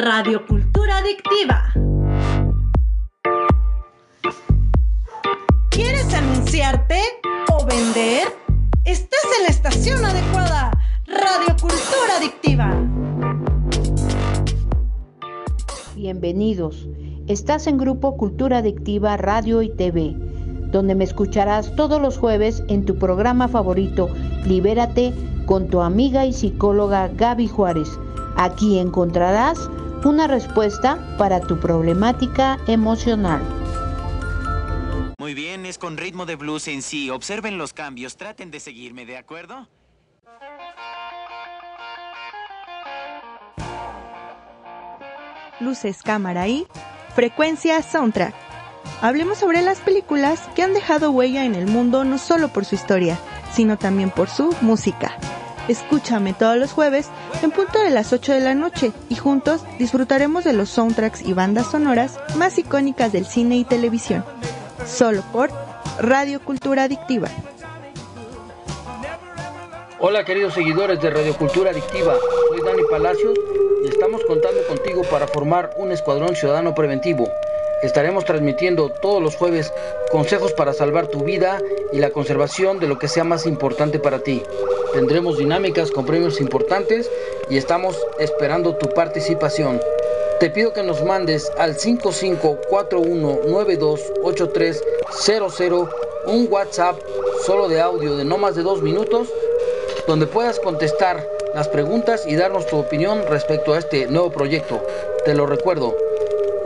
Radio Cultura Adictiva. ¿Quieres anunciarte o vender? Estás en la estación adecuada, Radio Cultura Adictiva. Bienvenidos. Estás en Grupo Cultura Adictiva Radio y TV, donde me escucharás todos los jueves en tu programa favorito, Libérate, con tu amiga y psicóloga Gaby Juárez. Aquí encontrarás una respuesta para tu problemática emocional. Muy bien, es con ritmo de blues en sí. Observen los cambios, traten de seguirme, ¿de acuerdo? Luces, cámara y frecuencia soundtrack. Hablemos sobre las películas que han dejado huella en el mundo no solo por su historia, sino también por su música. Escúchame todos los jueves en punto de las 8 de la noche y juntos disfrutaremos de los soundtracks y bandas sonoras más icónicas del cine y televisión. Solo por Radio Cultura Adictiva. Hola queridos seguidores de Radio Cultura Adictiva, soy Dani Palacios y estamos contando contigo para formar un escuadrón ciudadano preventivo. Estaremos transmitiendo todos los jueves consejos para salvar tu vida y la conservación de lo que sea más importante para ti. Tendremos dinámicas con premios importantes y estamos esperando tu participación. Te pido que nos mandes al 5541928300 un WhatsApp solo de audio de no más de dos minutos donde puedas contestar las preguntas y darnos tu opinión respecto a este nuevo proyecto. Te lo recuerdo,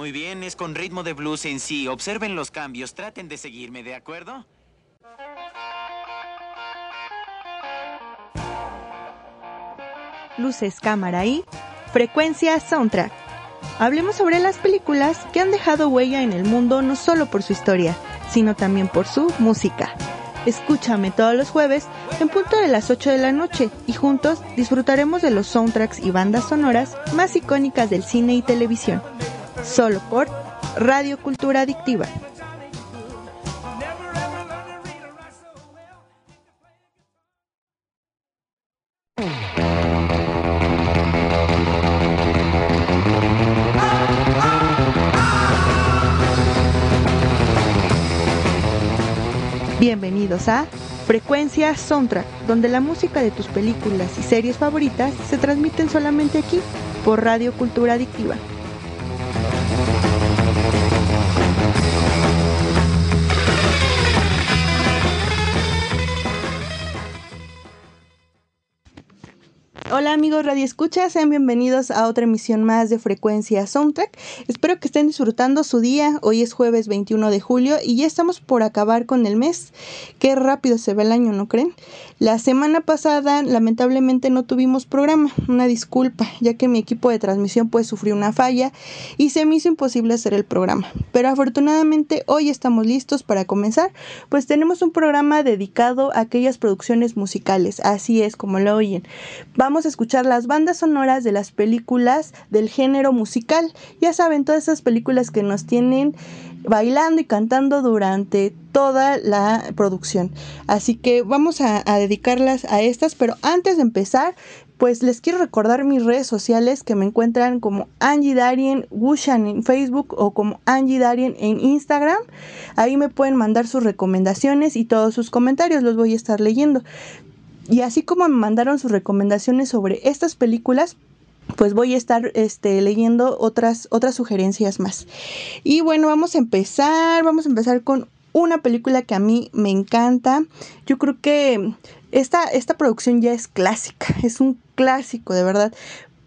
Muy bien, es con ritmo de blues en sí. Observen los cambios, traten de seguirme, ¿de acuerdo? Luces, cámara y frecuencia soundtrack. Hablemos sobre las películas que han dejado huella en el mundo no solo por su historia, sino también por su música. Escúchame todos los jueves en punto de las 8 de la noche y juntos disfrutaremos de los soundtracks y bandas sonoras más icónicas del cine y televisión. Solo por Radio Cultura Adictiva. Bienvenidos a Frecuencia Soundtrack, donde la música de tus películas y series favoritas se transmiten solamente aquí, por Radio Cultura Adictiva. Hola amigos Radio Escucha, sean bienvenidos a otra emisión más de Frecuencia Soundtrack. Espero que estén disfrutando su día. Hoy es jueves 21 de julio y ya estamos por acabar con el mes. Qué rápido se ve el año, ¿no creen? La semana pasada lamentablemente no tuvimos programa, una disculpa, ya que mi equipo de transmisión pues sufrió una falla y se me hizo imposible hacer el programa. Pero afortunadamente hoy estamos listos para comenzar, pues tenemos un programa dedicado a aquellas producciones musicales, así es como lo oyen. Escuchar las bandas sonoras de las películas del género musical. Ya saben, todas esas películas que nos tienen bailando y cantando durante toda la producción. Así que vamos a, a, dedicarlas a estas, pero antes de empezar, pues les quiero recordar mis redes sociales que me encuentran como Angie Darien Wushan en Facebook o como Angie Darien en Instagram. Ahí me pueden mandar sus recomendaciones y todos sus comentarios, los voy a estar leyendo. Y así como me mandaron sus recomendaciones sobre estas películas, pues voy a estar este, leyendo otras, otras sugerencias más. Y bueno, vamos a empezar, vamos a empezar con una película que a mí me encanta. Yo creo que esta, esta producción ya es clásica, es un clásico de verdad.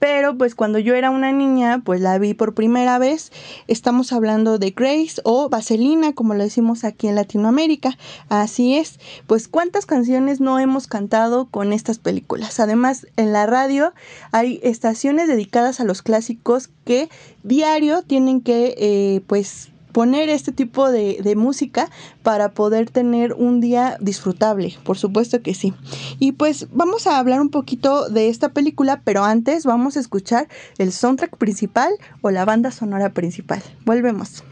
Pero pues cuando yo era una niña, pues la vi por primera vez. Estamos hablando de Grace o Vaselina, como lo decimos aquí en Latinoamérica. Así es. Pues cuántas canciones no hemos cantado con estas películas. Además, en la radio hay estaciones dedicadas a los clásicos que diario tienen que eh, pues poner este tipo de, de, música para poder tener un día disfrutable, por supuesto que sí. Y pues vamos a hablar un poquito de esta película, pero antes vamos a escuchar el soundtrack principal o la banda sonora principal. Volvemos.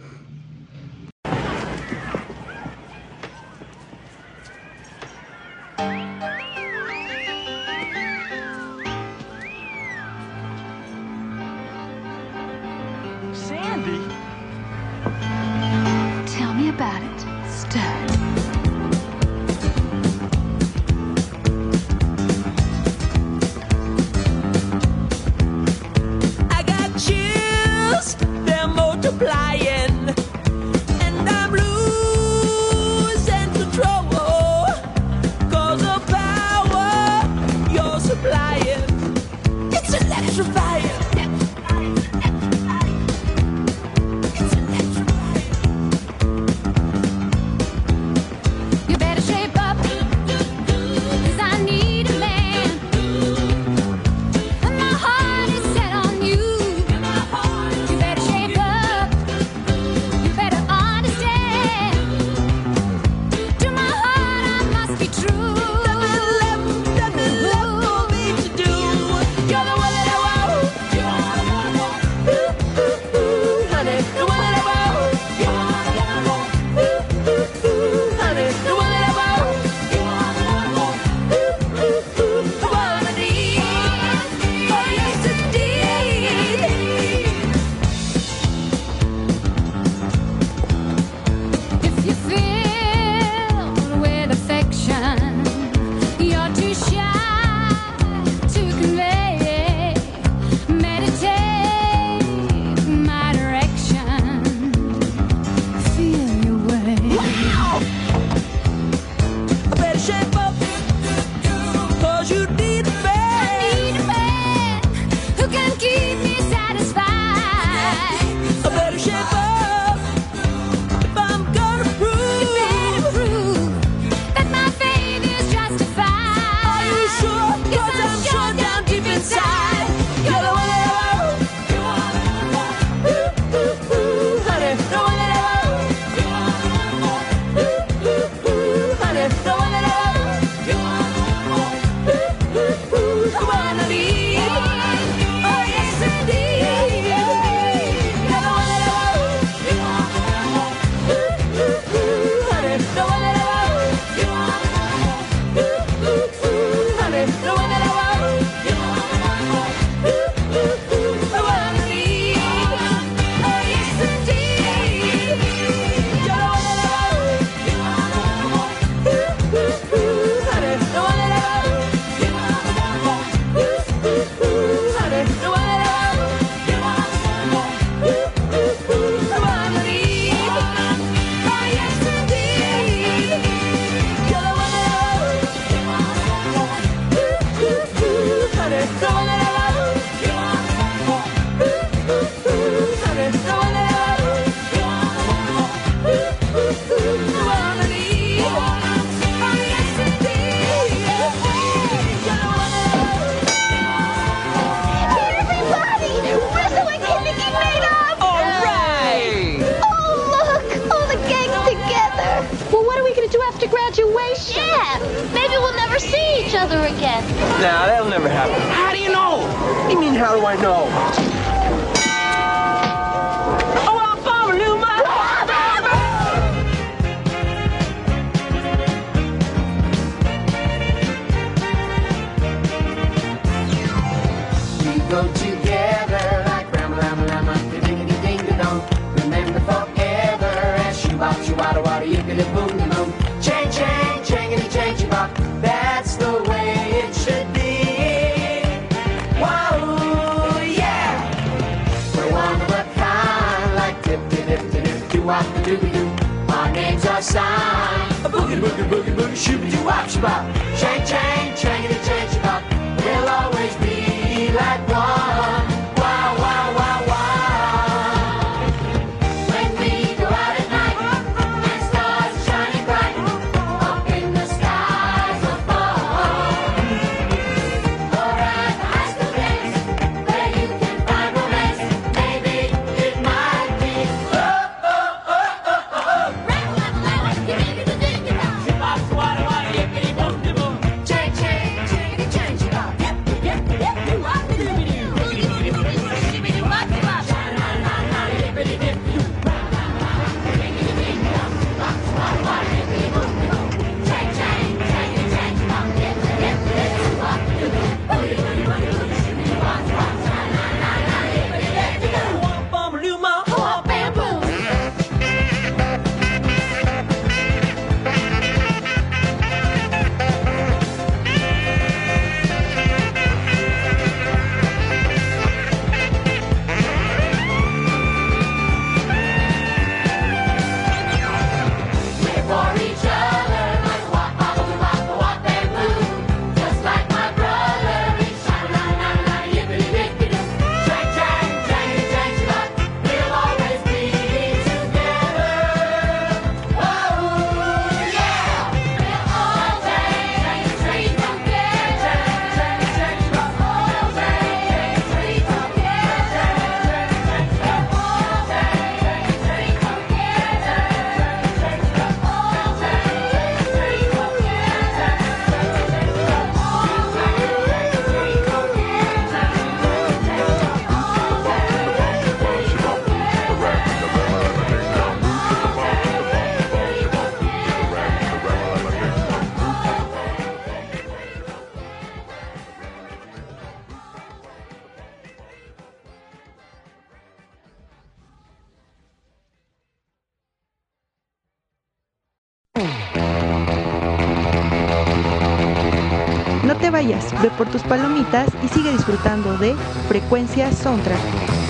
Ve por tus palomitas y sigue disfrutando de Frecuencia Soundtrack.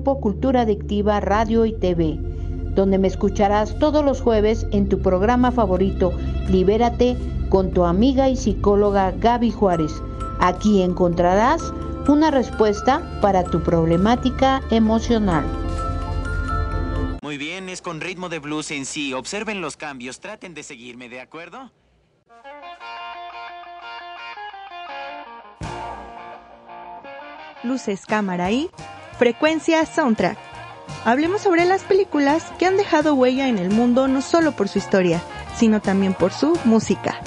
Grupo Cultura Adictiva Radio y TV, donde me escucharás todos los jueves en tu programa favorito, Libérate, con tu amiga y psicóloga Gaby Juárez. Aquí encontrarás una respuesta para tu problemática emocional. Muy bien, es con ritmo de blues en sí. Observen los cambios, traten de seguirme, ¿de acuerdo? Luces, cámara y frecuencia soundtrack. Hablemos sobre las películas que han dejado huella en el mundo no solo por su historia, sino también por su música.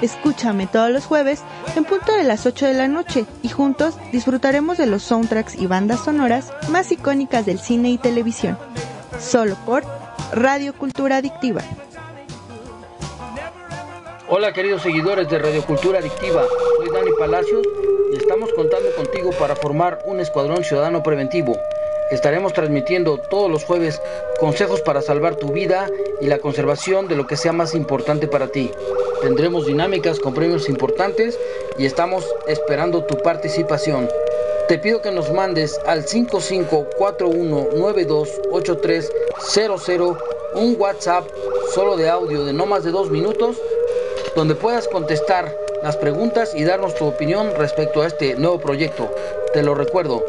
Escúchame todos los jueves en punto de las 8 de la noche y juntos disfrutaremos de los soundtracks y bandas sonoras más icónicas del cine y televisión. Solo por Radio Cultura Adictiva. Hola queridos seguidores de Radio Cultura Adictiva, soy Dani Palacios y estamos contando contigo para formar un escuadrón ciudadano preventivo. Estaremos transmitiendo todos los jueves consejos para salvar tu vida y la conservación de lo que sea más importante para ti. Tendremos dinámicas con premios importantes y estamos esperando tu participación. Te pido que nos mandes al 5541928300 un WhatsApp solo de audio de no más de dos minutos donde puedas contestar las preguntas y darnos tu opinión respecto a este nuevo proyecto. Te lo recuerdo,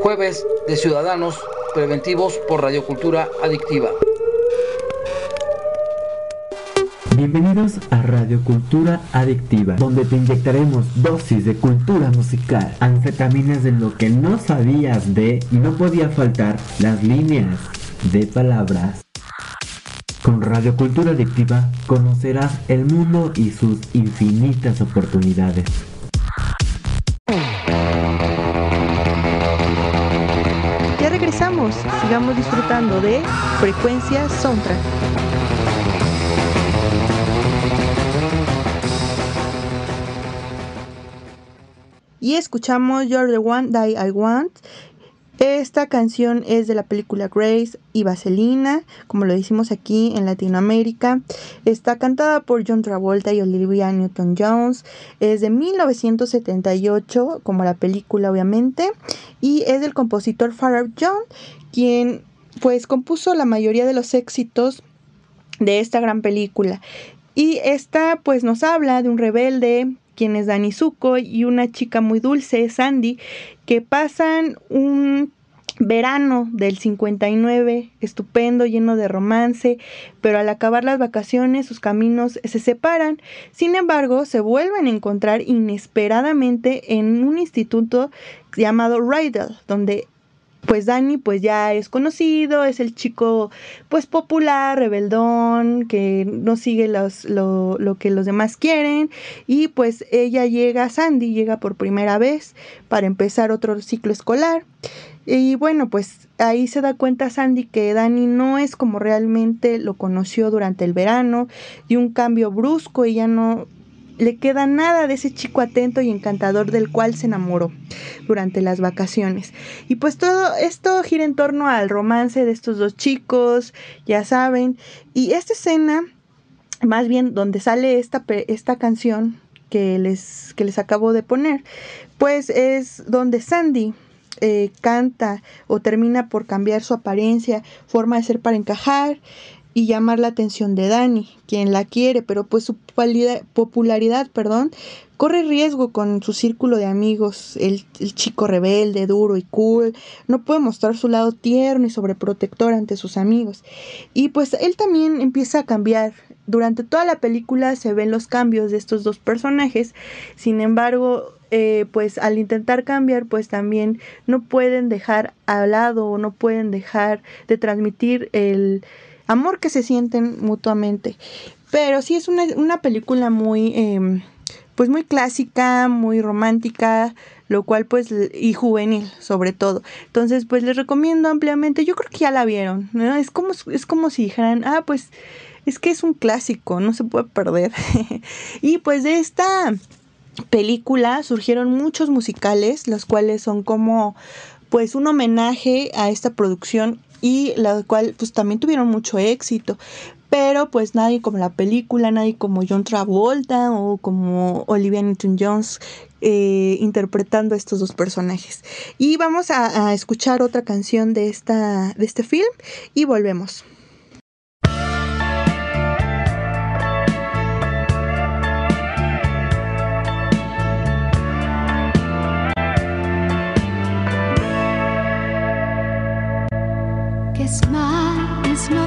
jueves de Ciudadanos Preventivos por Radiocultura Adictiva. Bienvenidos a Radio Cultura Adictiva, donde te inyectaremos dosis de cultura musical, anfetaminas de lo que no sabías de y no podía faltar las líneas de palabras. Con Radio Cultura Adictiva conocerás el mundo y sus infinitas oportunidades. Ya regresamos, sigamos disfrutando de Frecuencia Soundtrack. Y escuchamos You're the One That I Want. Esta canción es de la película Grace y Vaselina, como lo decimos aquí en Latinoamérica. Está cantada por John Travolta y Olivia Newton-Jones. Es de 1978, como la película obviamente, y es del compositor Pharrell John, quien pues compuso la mayoría de los éxitos de esta gran película. Y esta pues nos habla de un rebelde quien es Dani Zuko y una chica muy dulce, Sandy, que pasan un verano del 59 estupendo, lleno de romance, pero al acabar las vacaciones sus caminos se separan. Sin embargo, se vuelven a encontrar inesperadamente en un instituto llamado Rydell, donde pues Dani pues ya es conocido, es el chico pues popular, rebeldón, que no sigue los, lo, lo, que los demás quieren y pues ella llega, Sandy llega por primera vez para empezar otro ciclo escolar. Y bueno, pues ahí se da cuenta Sandy que Dani no es como realmente lo conoció durante el verano, y un cambio brusco, ella no le queda nada de ese chico atento y encantador del cual se enamoró durante las vacaciones. Y pues todo esto gira en torno al romance de estos dos chicos, ya saben. Y esta escena, más bien donde sale esta, esta canción que les, que les acabo de poner, pues es donde Sandy eh, canta o termina por cambiar su apariencia, forma de ser para encajar y llamar la atención de Dani, quien la quiere, pero pues su popularidad, perdón, corre riesgo con su círculo de amigos, el, chico rebelde, duro y cool, no puede mostrar su lado tierno y sobreprotector ante sus amigos. Y pues él también empieza a cambiar. Durante toda la película se ven los cambios de estos dos personajes, sin embargo, eh, pues al intentar cambiar, pues también no pueden dejar al lado o no pueden dejar de transmitir el amor que se sienten mutuamente. Pero sí es una, una película muy, eh, pues muy clásica, muy romántica, lo cual pues y juvenil sobre todo. Entonces pues les recomiendo ampliamente, yo creo que ya la vieron, ¿no? Es como es como si dijeran, "Ah, pues es que es un clásico, no se puede perder." y pues de esta película surgieron muchos musicales, los cuales son como pues un homenaje a esta producción y la cual pues también tuvieron mucho éxito pero pues nadie como la película, nadie como John Travolta o como Olivia Newton-Jones eh, interpretando a estos dos personajes. Y vamos a, a escuchar otra canción de, esta, de este film y volvemos. It's smile is.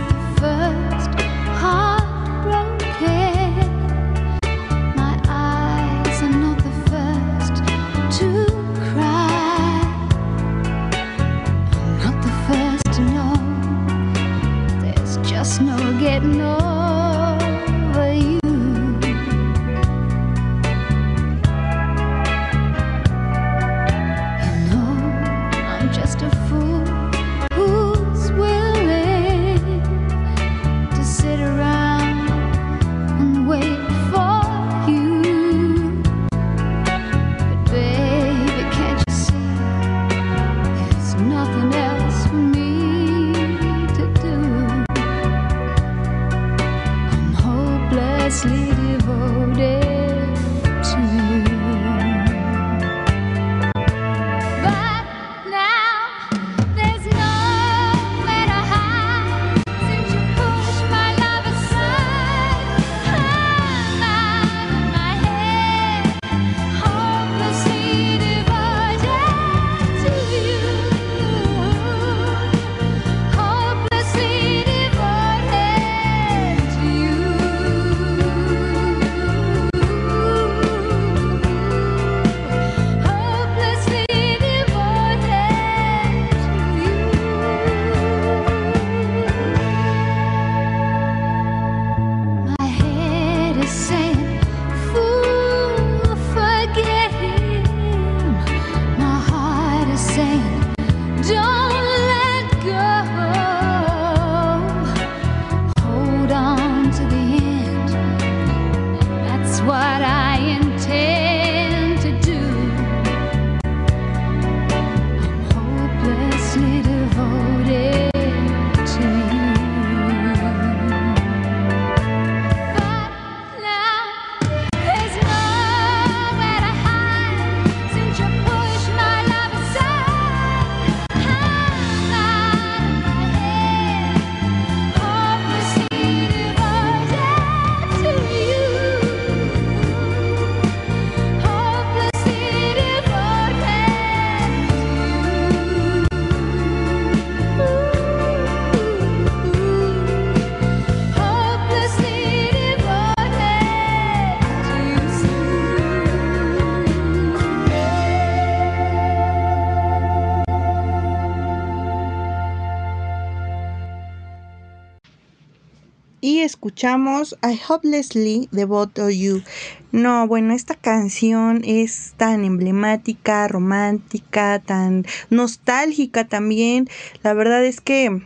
Escuchamos I Hopelessly Devote You. No, bueno, esta canción es tan emblemática, romántica, tan nostálgica también. La verdad es que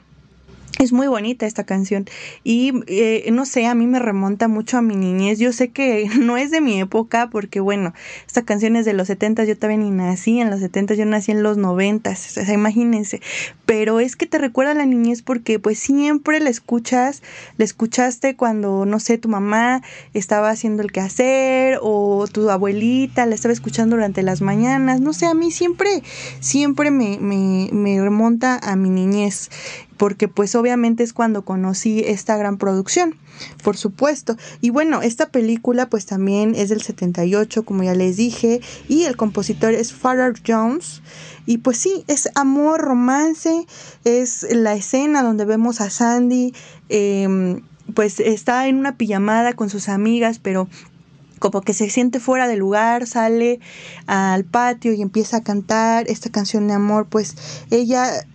es muy bonita esta canción y eh, no sé, a mí me remonta mucho a mi niñez. Yo sé que no es de mi época porque bueno, esta canción es de los 70, yo todavía ni nací en los 70, yo nací en los 90, o sea, imagínense. Pero es que te recuerda a la niñez porque pues siempre la escuchas, la escuchaste cuando, no sé, tu mamá estaba haciendo el quehacer o tu abuelita la estaba escuchando durante las mañanas. No sé, a mí siempre, siempre me, me, me remonta a mi niñez porque pues obviamente es cuando conocí esta gran producción, por supuesto. Y bueno, esta película pues también es del 78, como ya les dije, y el compositor es Farrar Jones. Y pues sí, es amor, romance, es la escena donde vemos a Sandy, eh, pues está en una pijamada con sus amigas, pero como que se siente fuera de lugar, sale al patio y empieza a cantar esta canción de amor, pues ella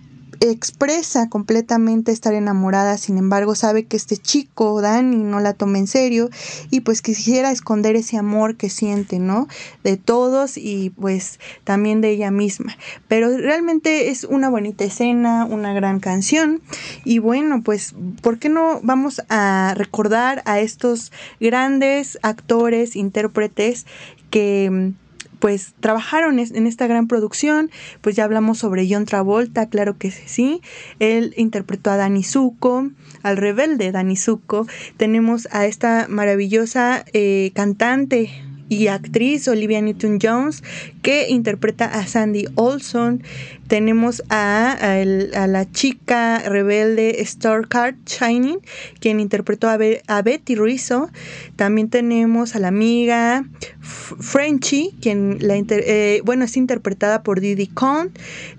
expresa completamente estar enamorada, sin embargo sabe que este chico, Dani, no la toma en serio y pues quisiera esconder ese amor que siente, ¿no? De todos y pues también de ella misma. Pero realmente es una bonita escena, una gran canción y bueno, pues ¿por qué no vamos a recordar a estos grandes actores, intérpretes que pues trabajaron en esta gran producción, pues ya hablamos sobre John Travolta, claro que sí, él interpretó a Danny Zuko, al rebelde Danny Zuko, tenemos a esta maravillosa eh, cantante y actriz Olivia Newton-Jones que interpreta a Sandy Olson. Tenemos a, la chica rebelde Starcard Shining, quien interpretó a, Be- a Betty Rizzo. También tenemos a la amiga F- Frenchie, quien la eh, bueno, es interpretada por Didi Con.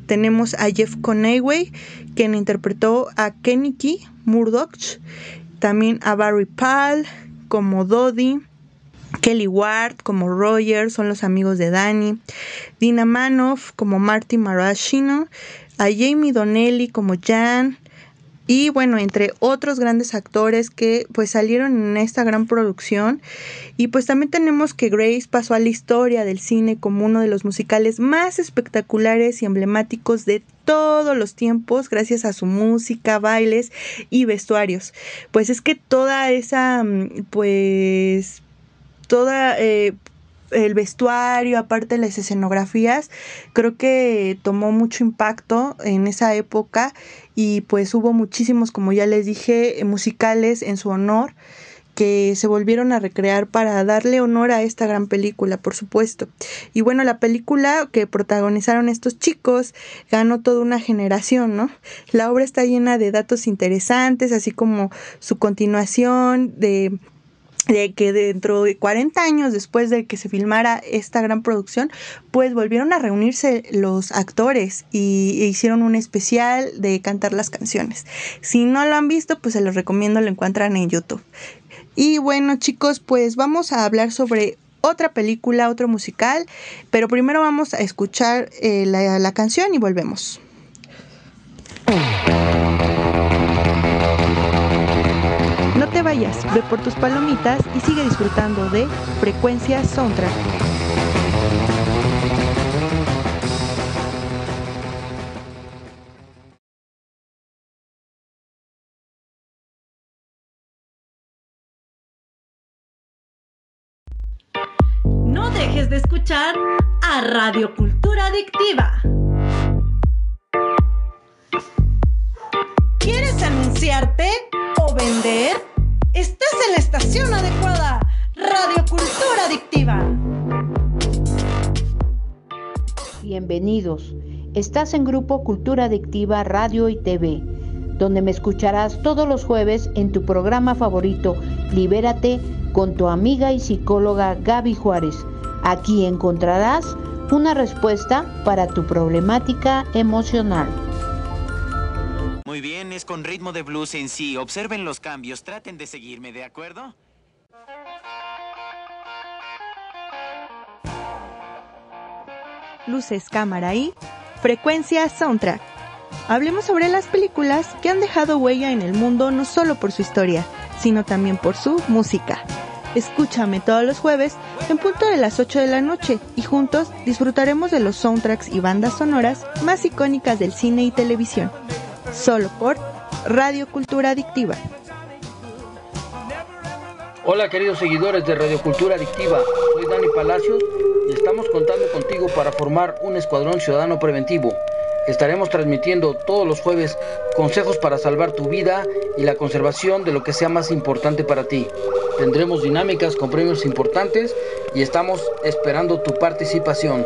Tenemos a Jeff Conaway, quien interpretó a Kennedy Murdoch. También a Barry Pal como Dodie. Kelly Ward como Roger, son los amigos de Danny. Dina Manoff como Marty Maraschino. A Jamie Donnelly como Jan. Y bueno, entre otros grandes actores que pues salieron en esta gran producción. Y pues también tenemos que Grace pasó a la historia del cine como uno de los musicales más espectaculares y emblemáticos de todos los tiempos gracias a su música, bailes y vestuarios. Pues es que toda esa mm, pues toda eh, el vestuario, aparte las escenografías, creo que tomó mucho impacto en esa época y pues hubo muchísimos, como ya les dije, musicales en su honor que se volvieron a recrear para darle honor a esta gran película, por supuesto. Y bueno, la película que protagonizaron estos chicos ganó toda una generación, ¿no? La obra está llena de datos interesantes, así como su continuación de de que dentro de 40 años después de que se filmara esta gran producción, pues volvieron a reunirse los actores y e hicieron un especial de cantar las canciones. Si no lo han visto, pues se los recomiendo, lo encuentran en YouTube. Y bueno chicos, pues vamos a hablar sobre otra película, otro musical, pero primero vamos a escuchar eh, la, la canción y volvemos. Vayas, ve por tus palomitas y sigue disfrutando de Frecuencia Soundtrack. No dejes de escuchar a Radio Cultura Adictiva. ¿Quieres anunciarte o vender? Estás en la estación adecuada. Radio Cultura Adictiva. Bienvenidos. Estás en Grupo Cultura Adictiva Radio y TV, donde me escucharás todos los jueves en tu programa favorito, Libérate, con tu amiga y psicóloga Gaby Juárez. Aquí encontrarás una respuesta para tu problemática emocional. Muy bien, es con ritmo de blues en sí. Observen los cambios, traten de seguirme, ¿de acuerdo? Luces, cámara y frecuencia soundtrack. Hablemos sobre las películas que han dejado huella en el mundo no solo por su historia, sino también por su música. Escúchame todos los jueves en punto de las 8 de la noche y juntos disfrutaremos de los soundtracks y bandas sonoras más icónicas del cine y televisión. Solo por Radio Cultura Adictiva. Hola queridos seguidores de Radio Cultura Adictiva, soy Dani Palacios y estamos contando contigo para formar un escuadrón ciudadano preventivo. Estaremos transmitiendo todos los jueves consejos para salvar tu vida y la conservación de lo que sea más importante para ti. Tendremos dinámicas con premios importantes y estamos esperando tu participación.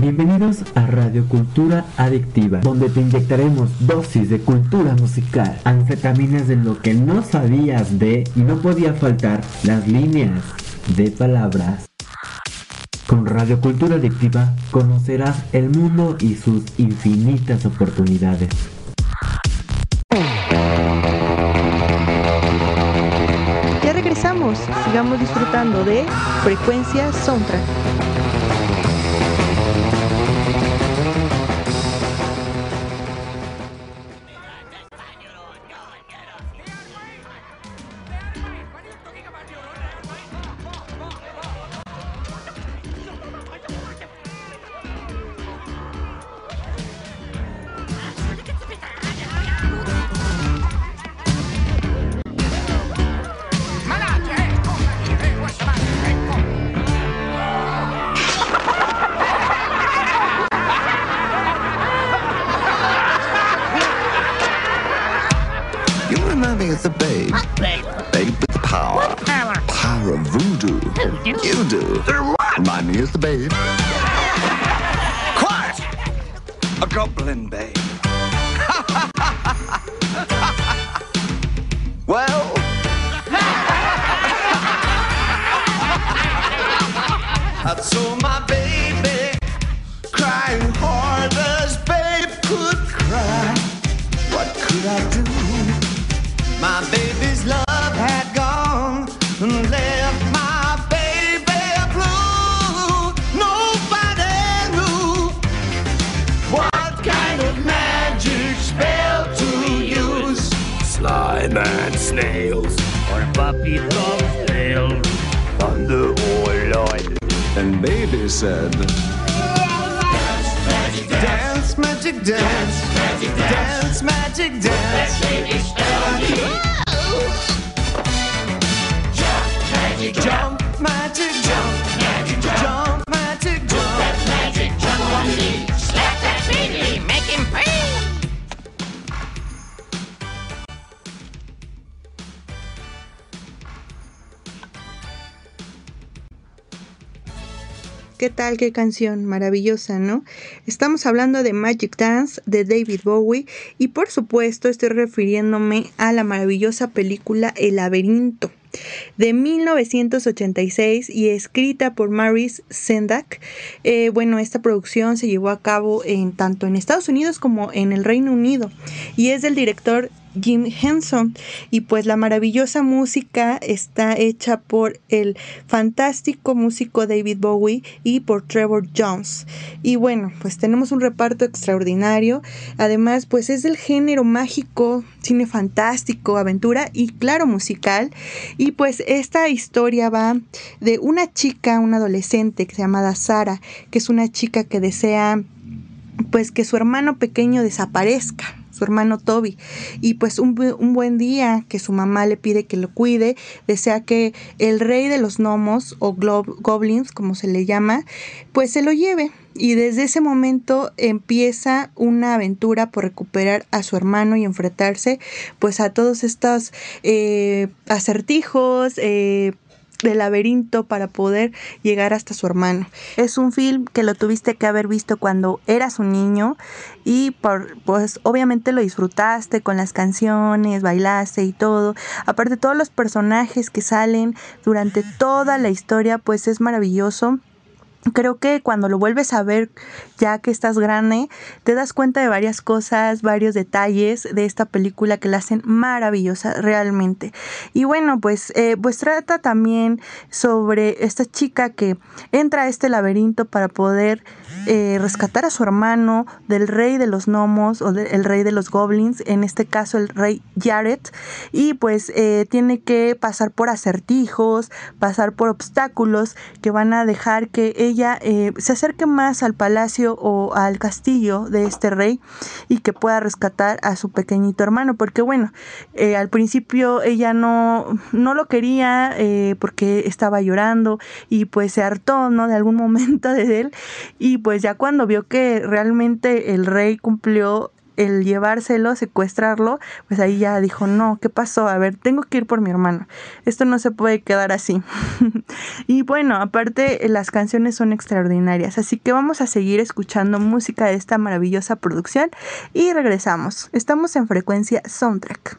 Bienvenidos a Radio Cultura Adictiva, donde te inyectaremos dosis de cultura musical, anfetaminas de lo que no sabías de y no podía faltar las líneas, de palabras. Con Radio Cultura Adictiva conocerás el mundo y sus infinitas oportunidades. Ya regresamos, sigamos disfrutando de Frecuencia Soundtrack. Tal? ¿Qué canción? Maravillosa, ¿no? Estamos hablando de Magic Dance de David Bowie y por supuesto estoy refiriéndome a la maravillosa película El laberinto de 1986 y escrita por Maurice Sendak. Eh, bueno, esta producción se llevó a cabo en tanto en Estados Unidos como en el Reino Unido y es del director Jim Henson. Y pues la maravillosa música está hecha por el fantástico músico David Bowie y por Trevor Jones. Y bueno pues tenemos un reparto extraordinario. Además pues es del género mágico cine fantástico aventura y claro musical. Y pues esta historia va de una chica una adolescente que se llama Sara que es una chica que desea pues que su hermano pequeño desaparezca su hermano Toby. Y pues un, un buen día que su mamá le pide que lo cuide, desea que el rey de los gnomos o goblins, como se le llama, pues se lo lleve. Y desde ese momento empieza una aventura por recuperar a su hermano y enfrentarse pues a todos estos eh, acertijos, eh, del laberinto para poder llegar hasta su hermano. Es un film que lo tuviste que haber visto cuando eras un niño y por, pues obviamente lo disfrutaste con las canciones, bailaste y todo. Aparte todos los personajes que salen durante toda la historia pues es maravilloso. Creo que cuando lo vuelves a ver ya que estás grande, te das cuenta de varias cosas, varios detalles de esta película que la hacen maravillosa realmente. Y bueno, pues, eh, pues trata también sobre esta chica que entra a este laberinto para poder eh, rescatar a su hermano del rey de los gnomos o del rey de los goblins, en este caso el rey Jared, y pues eh, tiene que pasar por acertijos, pasar por obstáculos que van a dejar que ella eh, se acerque más al palacio o al castillo de este rey y que pueda rescatar a su pequeñito hermano, porque bueno, eh, al principio ella no, no lo quería eh, porque estaba llorando y pues se hartó, ¿no? De algún momento de él y pues ya cuando vio que realmente el rey cumplió el llevárselo, secuestrarlo, pues ahí ya dijo, no, ¿qué pasó? A ver, tengo que ir por mi hermano. Esto no se puede quedar así. y bueno, aparte las canciones son extraordinarias, así que vamos a seguir escuchando música de esta maravillosa producción y regresamos. Estamos en frecuencia soundtrack.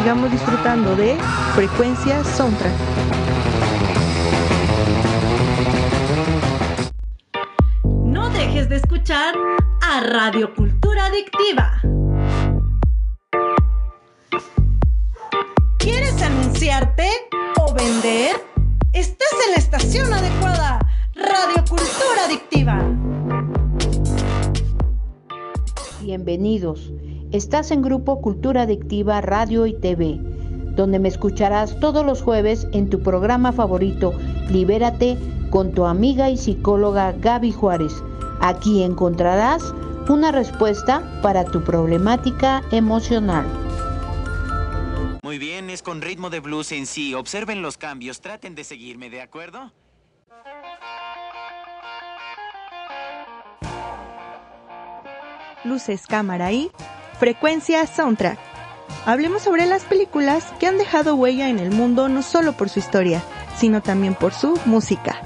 sigamos disfrutando de Frecuencia Soundtrack. No dejes de escuchar a Radio Cultura Estás en Grupo Cultura Adictiva Radio y TV, donde me escucharás todos los jueves en tu programa favorito, Libérate, con tu amiga y psicóloga Gaby Juárez. Aquí encontrarás una respuesta para tu problemática emocional. Muy bien, es con ritmo de blues en sí. Observen los cambios, traten de seguirme, ¿de acuerdo? Luces, cámara y Frecuencia Soundtrack. Hablemos sobre las películas que han dejado huella en el mundo no solo por su historia, sino también por su música.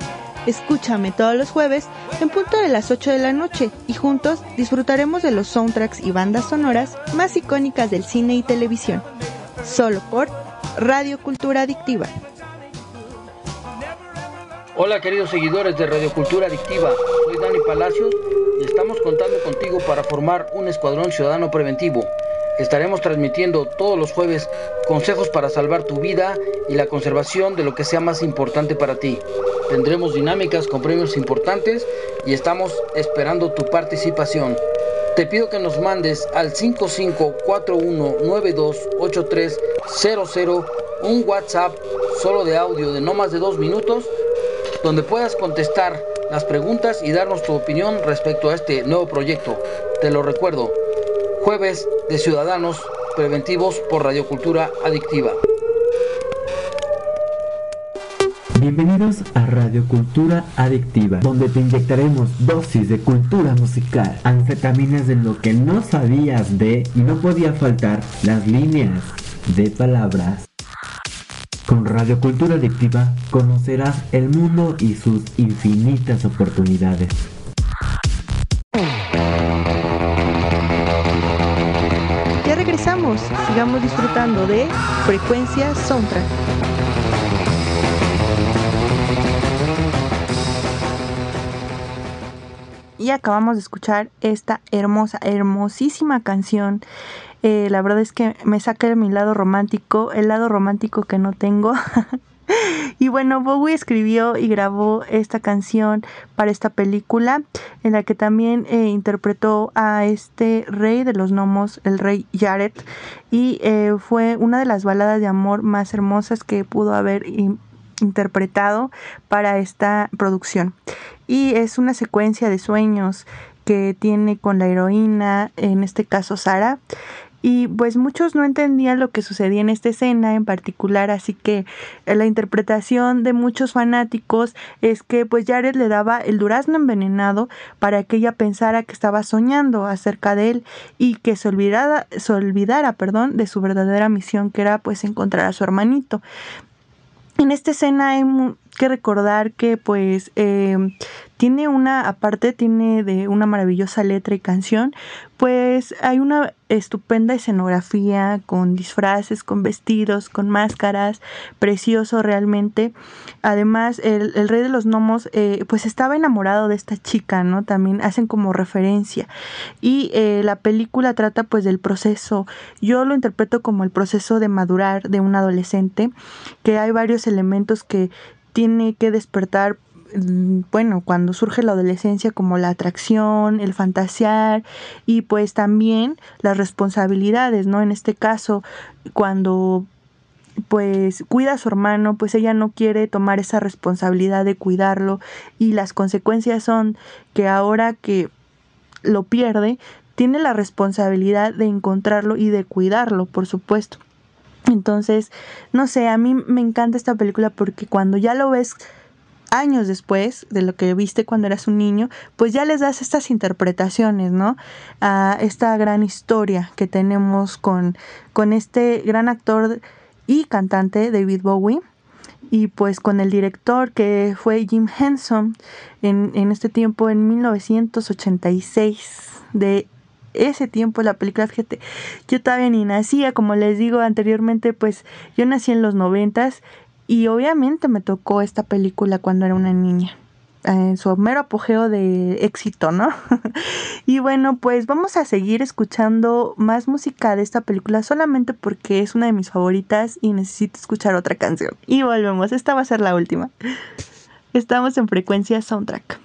Escúchame todos los jueves en punto de las 8 de la noche y juntos disfrutaremos de los soundtracks y bandas sonoras más icónicas del cine y televisión. Solo por Radio Cultura Adictiva. Hola queridos seguidores de Radio Cultura Adictiva, soy Dani Palacios y estamos contando contigo para formar un escuadrón ciudadano preventivo. Estaremos transmitiendo todos los jueves consejos para salvar tu vida y la conservación de lo que sea más importante para ti. Tendremos dinámicas con premios importantes y estamos esperando tu participación. Te pido que nos mandes al 5541928300 un WhatsApp solo de audio de no más de dos minutos donde puedas contestar las preguntas y darnos tu opinión respecto a este nuevo proyecto. Te lo recuerdo, jueves de Ciudadanos Preventivos por Radiocultura Adictiva. Bienvenidos a Radio Cultura Adictiva, donde te inyectaremos dosis de cultura musical, anfetaminas de lo que no sabías de y no podía faltar las líneas de palabras. Con Radio Cultura Adictiva conocerás el mundo y sus infinitas oportunidades. Ya regresamos, sigamos disfrutando de Frecuencia Soundtrack. Y acabamos de escuchar esta hermosa, hermosísima canción. Eh, la verdad es que me saca de mi lado romántico, el lado romántico que no tengo. y bueno, Bowie escribió y grabó esta canción para esta película, en la que también eh, interpretó a este rey de los gnomos, el rey Jared, y eh, fue una de las baladas de amor más hermosas que pudo haber in- interpretado para esta producción. Y es una secuencia de sueños que tiene con la heroína, en este caso Sara. Y pues muchos no entendían lo que sucedía en esta escena en particular, así que eh, la interpretación de muchos fanáticos es que pues Jared le daba el durazno envenenado para que ella pensara que estaba soñando acerca de él y que se olvidara, se olvidara perdón, de su verdadera misión que era pues encontrar a su hermanito. En esta escena hay que recordar que pues eh, tiene una, aparte tiene de una maravillosa letra y canción, pues hay una estupenda escenografía con disfraces, con vestidos, con máscaras, precioso realmente. Además, el, el rey de los gnomos eh, pues estaba enamorado de esta chica, ¿no? También hacen como referencia. Y eh, la película trata pues del proceso, yo lo interpreto como el proceso de madurar de un adolescente, que hay varios elementos que tiene que despertar mm, bueno, cuando surge la adolescencia como la atracción, el fantasear y pues también las responsabilidades, ¿no? En este caso, cuando pues cuida a su hermano, pues ella no quiere tomar esa responsabilidad de cuidarlo y las consecuencias son que ahora que lo pierde, tiene la responsabilidad de encontrarlo y de cuidarlo, por supuesto. Entonces, no sé, a mí me encanta esta película porque cuando ya lo ves años después de lo que viste cuando eras un niño, pues ya les das estas interpretaciones, ¿no? A esta gran historia que tenemos con, con este gran actor y cantante David Bowie y pues con el director que fue Jim Henson en, en este tiempo en 1986 de ese tiempo la película, fíjate, yo todavía ni nacía, como les digo anteriormente, pues yo nací en los noventas y obviamente me tocó esta película cuando era una niña, en su mero apogeo de éxito, ¿no? y bueno, pues vamos a seguir escuchando más música de esta película solamente porque es una de mis favoritas y necesito escuchar otra canción. Y volvemos, esta va a ser la última. Estamos en frecuencia soundtrack.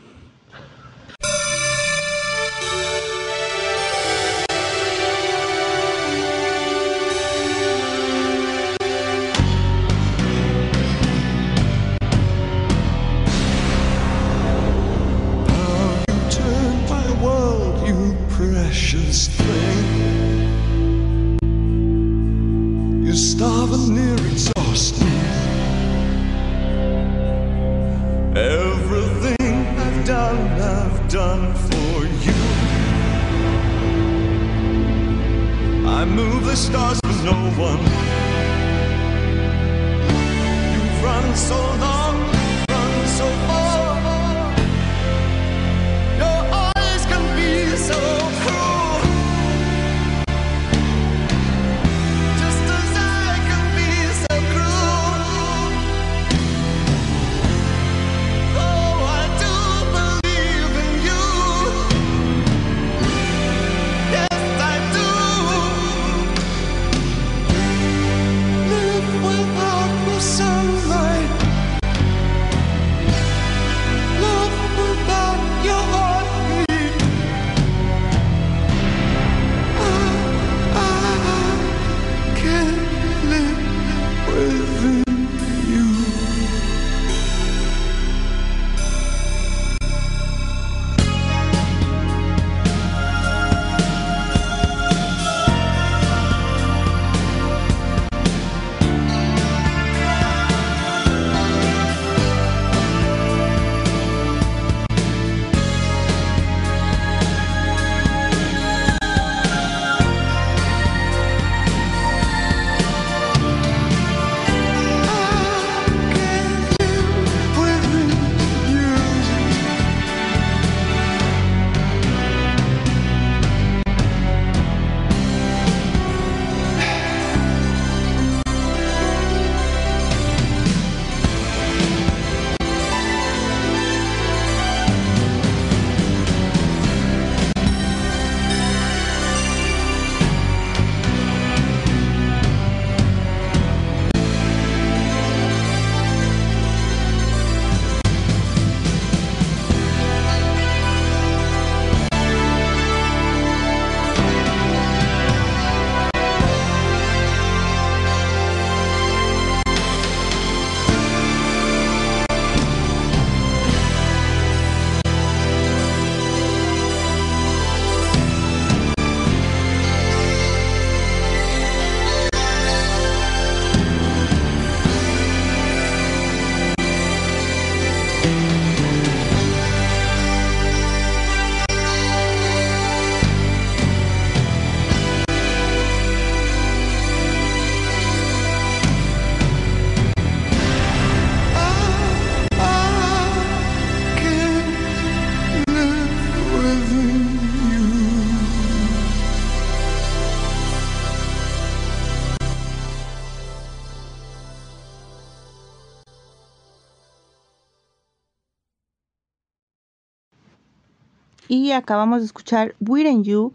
Y acabamos de escuchar Within You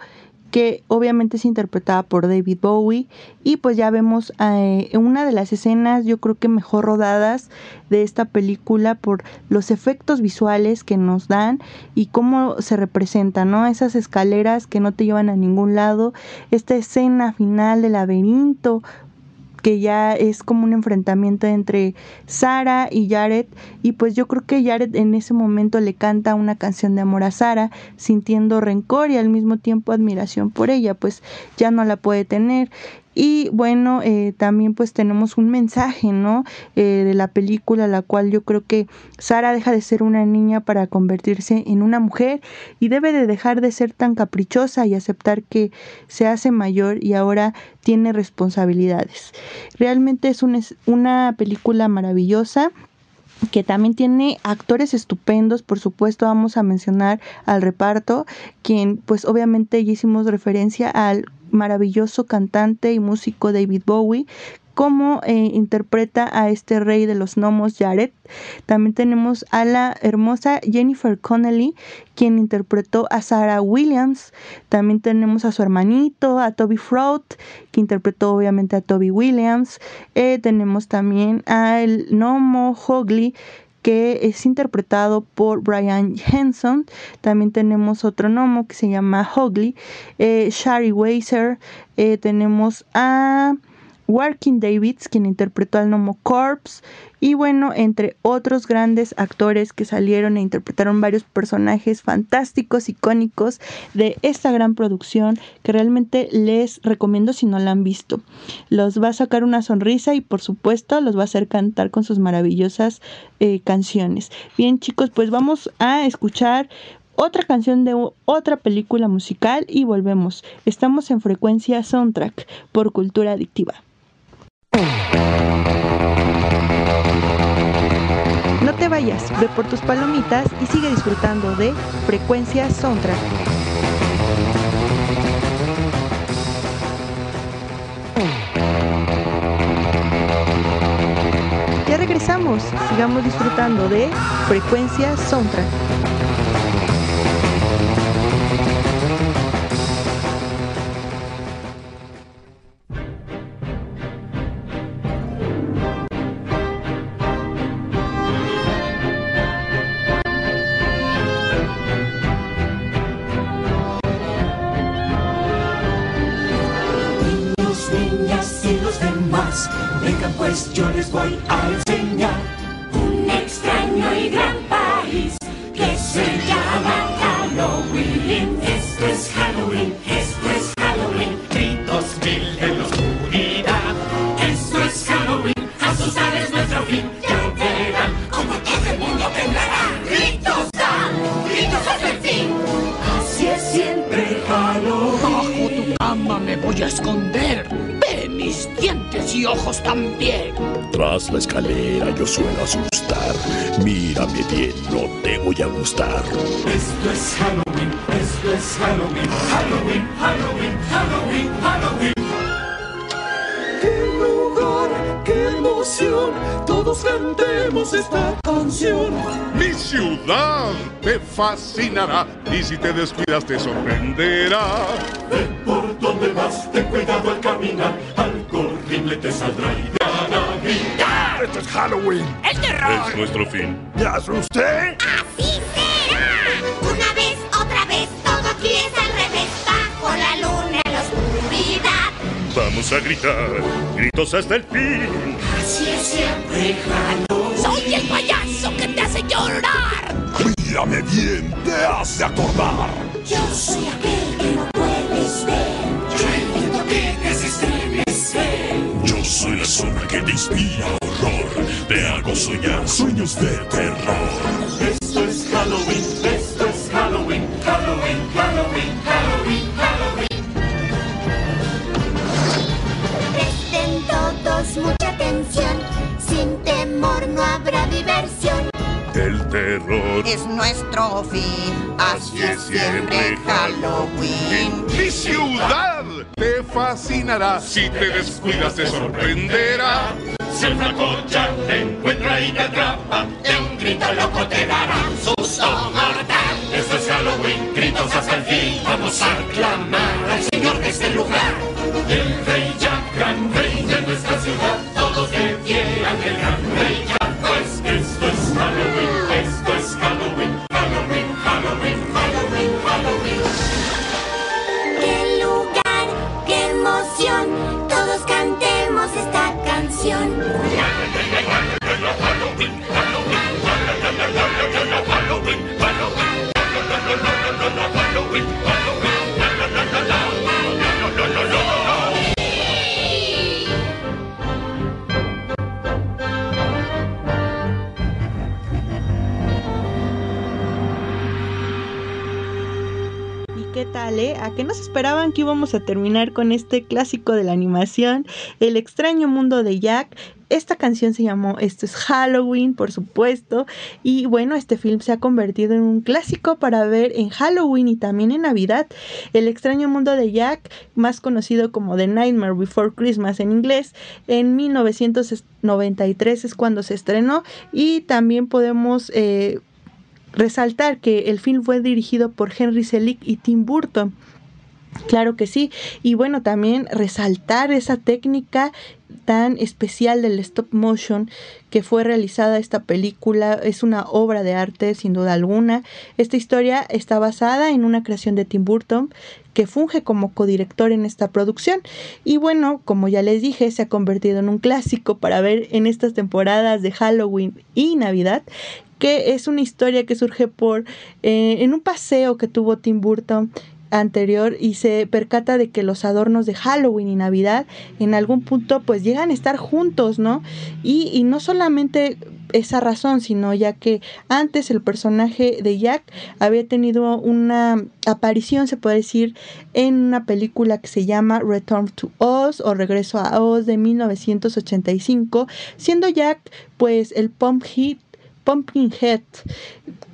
que obviamente es interpretada por David Bowie y pues ya vemos eh, una de las escenas yo creo que mejor rodadas de esta película por los efectos visuales que nos dan y cómo se representan, ¿no? Esas escaleras que no te llevan a ningún lado, esta escena final del laberinto que ya es como un enfrentamiento entre Sara y Jared y pues yo creo que Jared en ese momento le canta una canción de amor a Sara sintiendo rencor y al mismo tiempo admiración por ella pues ya no la puede tener y bueno, eh, también pues tenemos un mensaje, ¿no? Eh, de la película, la cual yo creo que Sara deja de ser una niña para convertirse en una mujer y debe de dejar de ser tan caprichosa y aceptar que se hace mayor y ahora tiene responsabilidades. Realmente es es una película maravillosa que también tiene actores estupendos, por supuesto vamos a mencionar al reparto, quien pues obviamente ya hicimos referencia al maravilloso cantante y músico David Bowie, cómo eh, interpreta a este rey de los gnomos Jared. También tenemos a la hermosa Jennifer Connelly, quien interpretó a Sarah Williams. También tenemos a su hermanito, a Toby Fraud, que interpretó obviamente a Toby Williams. Eh, tenemos también al gnomo Hogley, que es interpretado por Brian Henson. También tenemos otro gnomo que se llama Hogley, eh, Shari Weiser. Eh, tenemos a Working Davids, quien interpretó al gnomo Corpse. Y bueno, entre otros grandes actores que salieron e interpretaron varios personajes fantásticos, icónicos de esta gran producción que realmente les recomiendo si no la han visto. Los va a sacar una sonrisa y por supuesto los va a hacer cantar con sus maravillosas eh, canciones. Bien chicos, pues vamos a escuchar otra canción de otra película musical y volvemos. Estamos en frecuencia soundtrack por cultura adictiva. No te vayas, ve por tus palomitas y sigue disfrutando de Frecuencia Soundtrack. Ya regresamos, sigamos disfrutando de Frecuencia Soundtrack. Vengan pues yo les voy a enseñar un extraño y gran país que se llama Halloween. Esto es Halloween, esto es Halloween, gritos mil en la oscuridad. Esto es Halloween, asustar es nuestro fin, ya verán como todo el mundo temblará. Gritos dan, gritos hasta el fin, así es siempre Halloween. Bajo tu cama me voy a esconder. Ve mis dientes y ojos también. Tras la escalera yo suelo asustar. Mírame bien, no te voy a gustar. Esto es Halloween, esto es Halloween, Halloween, Halloween, Halloween, Halloween. ¡Qué lugar, qué emoción! Todos cantemos esta canción. Mi ciudad te fascinará y si te descuidas te sorprenderá. Ve por donde vas, ten cuidado al caminar, algo te saldrá y te hará gritar. Esto es Halloween. ¡El terror! Es nuestro fin. ¿Me asusté? ¡Así será! Una vez, otra vez, todo aquí es al revés. Bajo la luna en la oscuridad. Vamos a gritar, gritos hasta el fin. Así es siempre Halloween. ¡Soy el payaso que te hace llorar! Mírame bien, te hace acordar. Yo soy aquel que no puedes ver. Yo el que te hace estremecer. Soy la sombra que te inspira horror. Te hago soñar sueños de terror. Esto es Halloween, esto es Halloween, Halloween, Halloween, Halloween, Halloween. Presten todos mucha atención. Sin temor no habrá diversión. El terror Es nuestro fin, así es siempre Halloween. Mi ciudad te fascinará. Si te descuidas te sorprenderá. Si el flaco ya te encuentra y te atrapa, de un grito loco te dará susto mortal. Esto es Halloween, grito juntitos hasta el fin. Vamos a aclamar al Señor de este lugar. El Rey Jack, gran rey de nuestra ciudad. Todos de pie ante el gran Rey Jack. Pues esto es Halloween, esta canción. ¿Y qué tal, eh? ¿A qué nos esperaban que íbamos a terminar con este clásico de la animación, El extraño mundo de Jack? Esta canción se llamó Esto es Halloween, por supuesto. Y bueno, este film se ha convertido en un clásico para ver en Halloween y también en Navidad. El extraño mundo de Jack, más conocido como The Nightmare Before Christmas en inglés, en 1993 es cuando se estrenó. Y también podemos... eh, resaltar que el film fue dirigido por Henry Selick y Tim Burton. Claro que sí. Y bueno, también resaltar esa técnica tan especial del stop motion que fue realizada esta película. Es una obra de arte sin duda alguna. Esta historia está basada en una creación de Tim Burton que funge como codirector en esta producción. Y bueno, como ya les dije, se ha convertido en un clásico para ver en estas temporadas de Halloween y Navidad que es una historia que surge por eh, en un paseo que tuvo Tim Burton anterior y se percata de que los adornos de Halloween y Navidad en algún punto pues llegan a estar juntos, ¿no? Y, y no solamente esa razón, sino ya que antes el personaje de Jack había tenido una aparición, se puede decir, en una película que se llama Return to Oz o Regreso a Oz de 1985, siendo Jack pues el Pumpkin Pumpkinhead,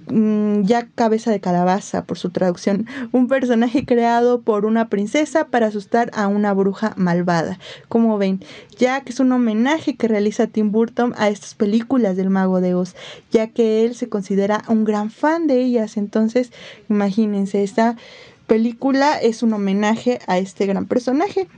mm, Jack Cabeza de Calabaza por su traducción, un personaje creado por una princesa para asustar a una bruja malvada. Como ven, Jack es un homenaje que realiza Tim Burton a estas películas del Mago de Oz, ya que él se considera un gran fan de ellas. Entonces, imagínense, esta película es un homenaje a este gran personaje.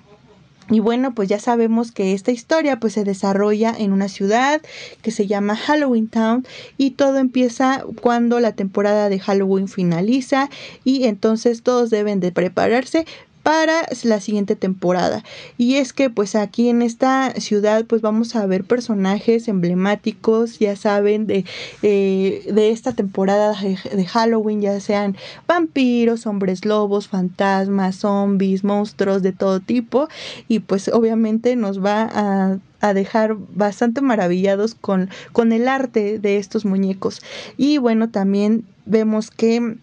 Y bueno, pues ya sabemos que esta historia pues se desarrolla en una ciudad que se llama Halloween Town y todo empieza cuando la temporada de Halloween finaliza y entonces todos deben de prepararse para la siguiente temporada. Y es que pues aquí en esta ciudad pues vamos a ver personajes emblemáticos, ya saben, de, eh, de esta temporada de, Halloween, ya sean vampiros, hombres lobos, fantasmas, zombies, monstruos de todo tipo. Y pues obviamente nos va a a dejar bastante maravillados con, con el arte de estos muñecos. Y bueno, también vemos que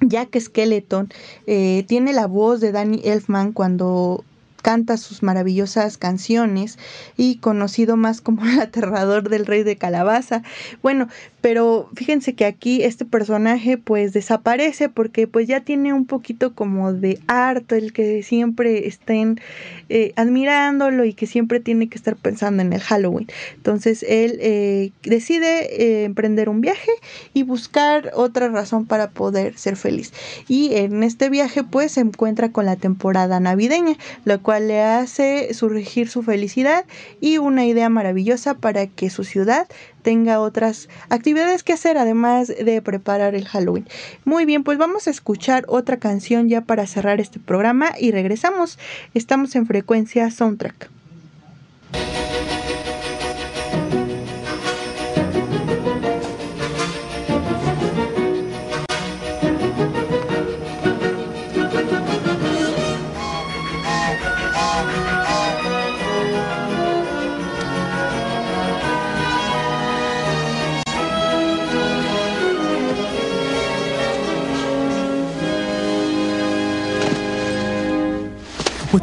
Jack Skeleton eh, tiene la voz de Danny Elfman cuando canta sus maravillosas canciones y conocido más como el aterrador del rey de calabaza. Bueno, pero fíjense que aquí este personaje pues desaparece porque pues ya tiene un poquito como de harto el que siempre estén eh, admirándolo y que siempre tiene que estar pensando en el Halloween. Entonces él eh, decide eh, emprender un viaje y buscar otra razón para poder ser feliz. Y en este viaje pues se encuentra con la temporada navideña, lo cual le hace surgir su felicidad y una idea maravillosa para que su ciudad tenga otras actividades que hacer además de preparar el Halloween. Muy bien, pues vamos a escuchar otra canción ya para cerrar este programa y regresamos. Estamos en frecuencia soundtrack.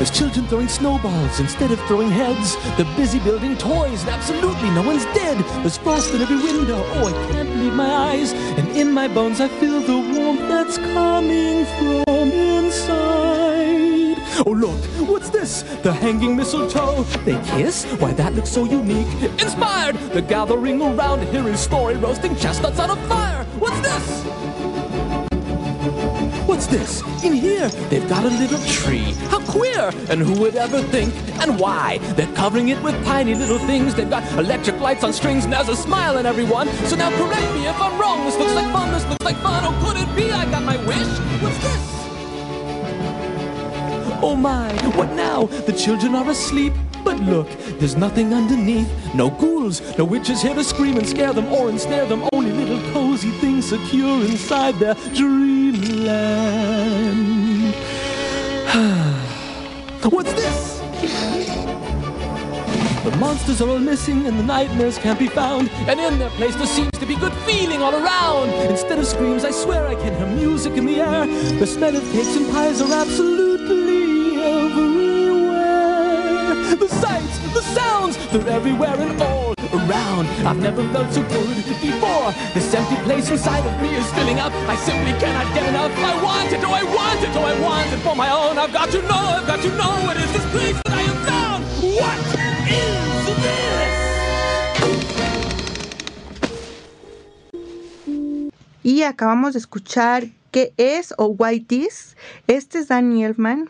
There's children throwing snowballs instead of throwing heads. They're busy building toys, and absolutely no one's dead. There's frost in every window. Oh, I can't believe my eyes. And in my bones, I feel the warmth that's coming from inside. Oh, look, what's this? The hanging mistletoe. They kiss? Why, that looks so unique. Inspired! The gathering around, hear hearing story, roasting chestnuts on a fire. What's this? What's this? In here, they've got a little tree. How queer! And who would ever think? And why? They're covering it with tiny little things. They've got electric lights on strings, and there's a smile in everyone. So now correct me if I'm wrong. This looks like fun. This looks like fun. Oh, could it be I got my wish? What's this? Oh my, what now? The children are asleep. But look, there's nothing underneath. No ghouls, no witches here to scream and scare them or ensnare them. Only little cozy things secure inside their dreamland. What's this? The monsters are all missing and the nightmares can't be found. And in their place there seems to be good feeling all around. Instead of screams, I swear I can hear music in the air. The smell of cakes and pies are absolutely everywhere. The sights, the sounds, they're everywhere and all around. I've never felt so good before. This empty place inside of me is filling up. I simply cannot get enough. I want it, oh I want it, oh I want it for my own. I've got to know, I've got to know what is this place that I have found. What is this? Y acabamos de escuchar qué es o White Is. Este es Danny Elfman.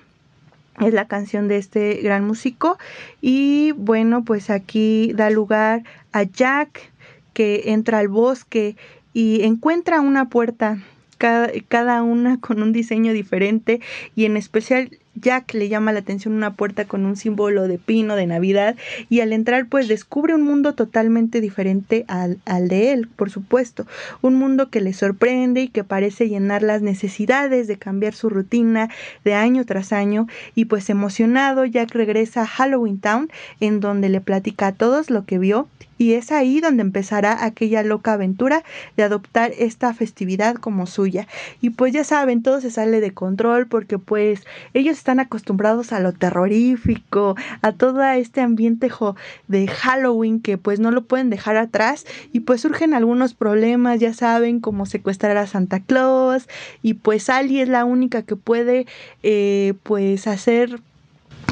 Es la canción de este gran músico. Y bueno, pues aquí da lugar a Jack que entra al bosque y encuentra una puerta, cada, cada una con un diseño diferente y en especial Jack le llama la atención una puerta con un símbolo de pino de Navidad y al entrar pues descubre un mundo totalmente diferente al, al, de él, por supuesto. Un mundo que le sorprende y que parece llenar las necesidades de cambiar su rutina de año tras año y pues emocionado Jack regresa a Halloween Town en donde le platica a todos lo que vio y es ahí donde empezará aquella loca aventura de adoptar esta festividad como suya. Y pues ya saben, todo se sale de control porque pues ellos están acostumbrados a lo terrorífico, a todo este ambiente de Halloween que pues no lo pueden dejar atrás y pues surgen algunos problemas, ya saben, como secuestrar a Santa Claus y pues Ali es la única que puede eh, pues hacer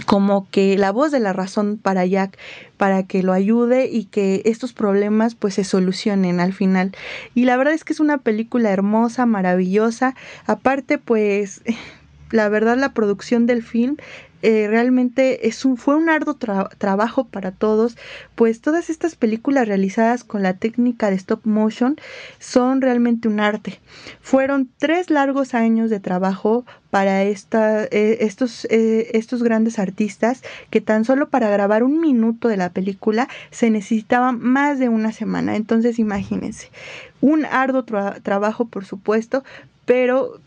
como que la voz de la razón para Jack para que lo ayude y que estos problemas pues se solucionen al final. Y la verdad es que es una película hermosa, maravillosa. Aparte pues la verdad la producción del film eh, realmente es un, fue un arduo tra trabajo para todos, pues todas estas películas realizadas con la técnica de stop motion son realmente un arte. Fueron tres largos años de trabajo para esta, eh, estos, eh, estos grandes artistas que tan solo para grabar un minuto de la película se necesitaba más de una semana. Entonces imagínense, un arduo tra trabajo por supuesto, pero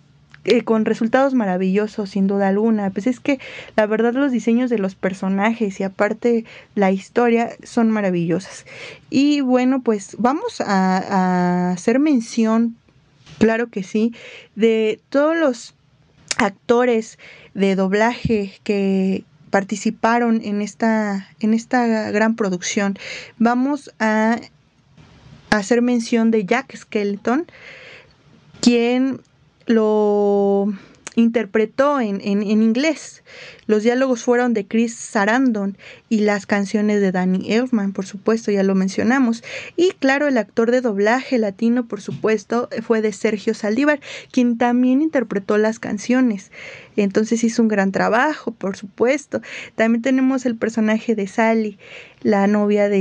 eh, con resultados maravillosos, sin duda alguna. Pues es que la verdad los diseños de los personajes y aparte la historia son maravillosas. Y bueno, pues vamos a, hacer mención, claro que sí, de todos los actores de doblaje que participaron en esta, en esta gran producción. Vamos a hacer mención de Jack Skeleton, quien lo interpretó en, en, en, inglés. Los diálogos fueron de Chris Sarandon y las canciones de Danny Elfman, por supuesto, ya lo mencionamos. Y claro, el actor de doblaje latino, por supuesto, fue de Sergio Saldívar, quien también interpretó las canciones. Entonces hizo un gran trabajo, por supuesto. También tenemos el personaje de Sally, la novia de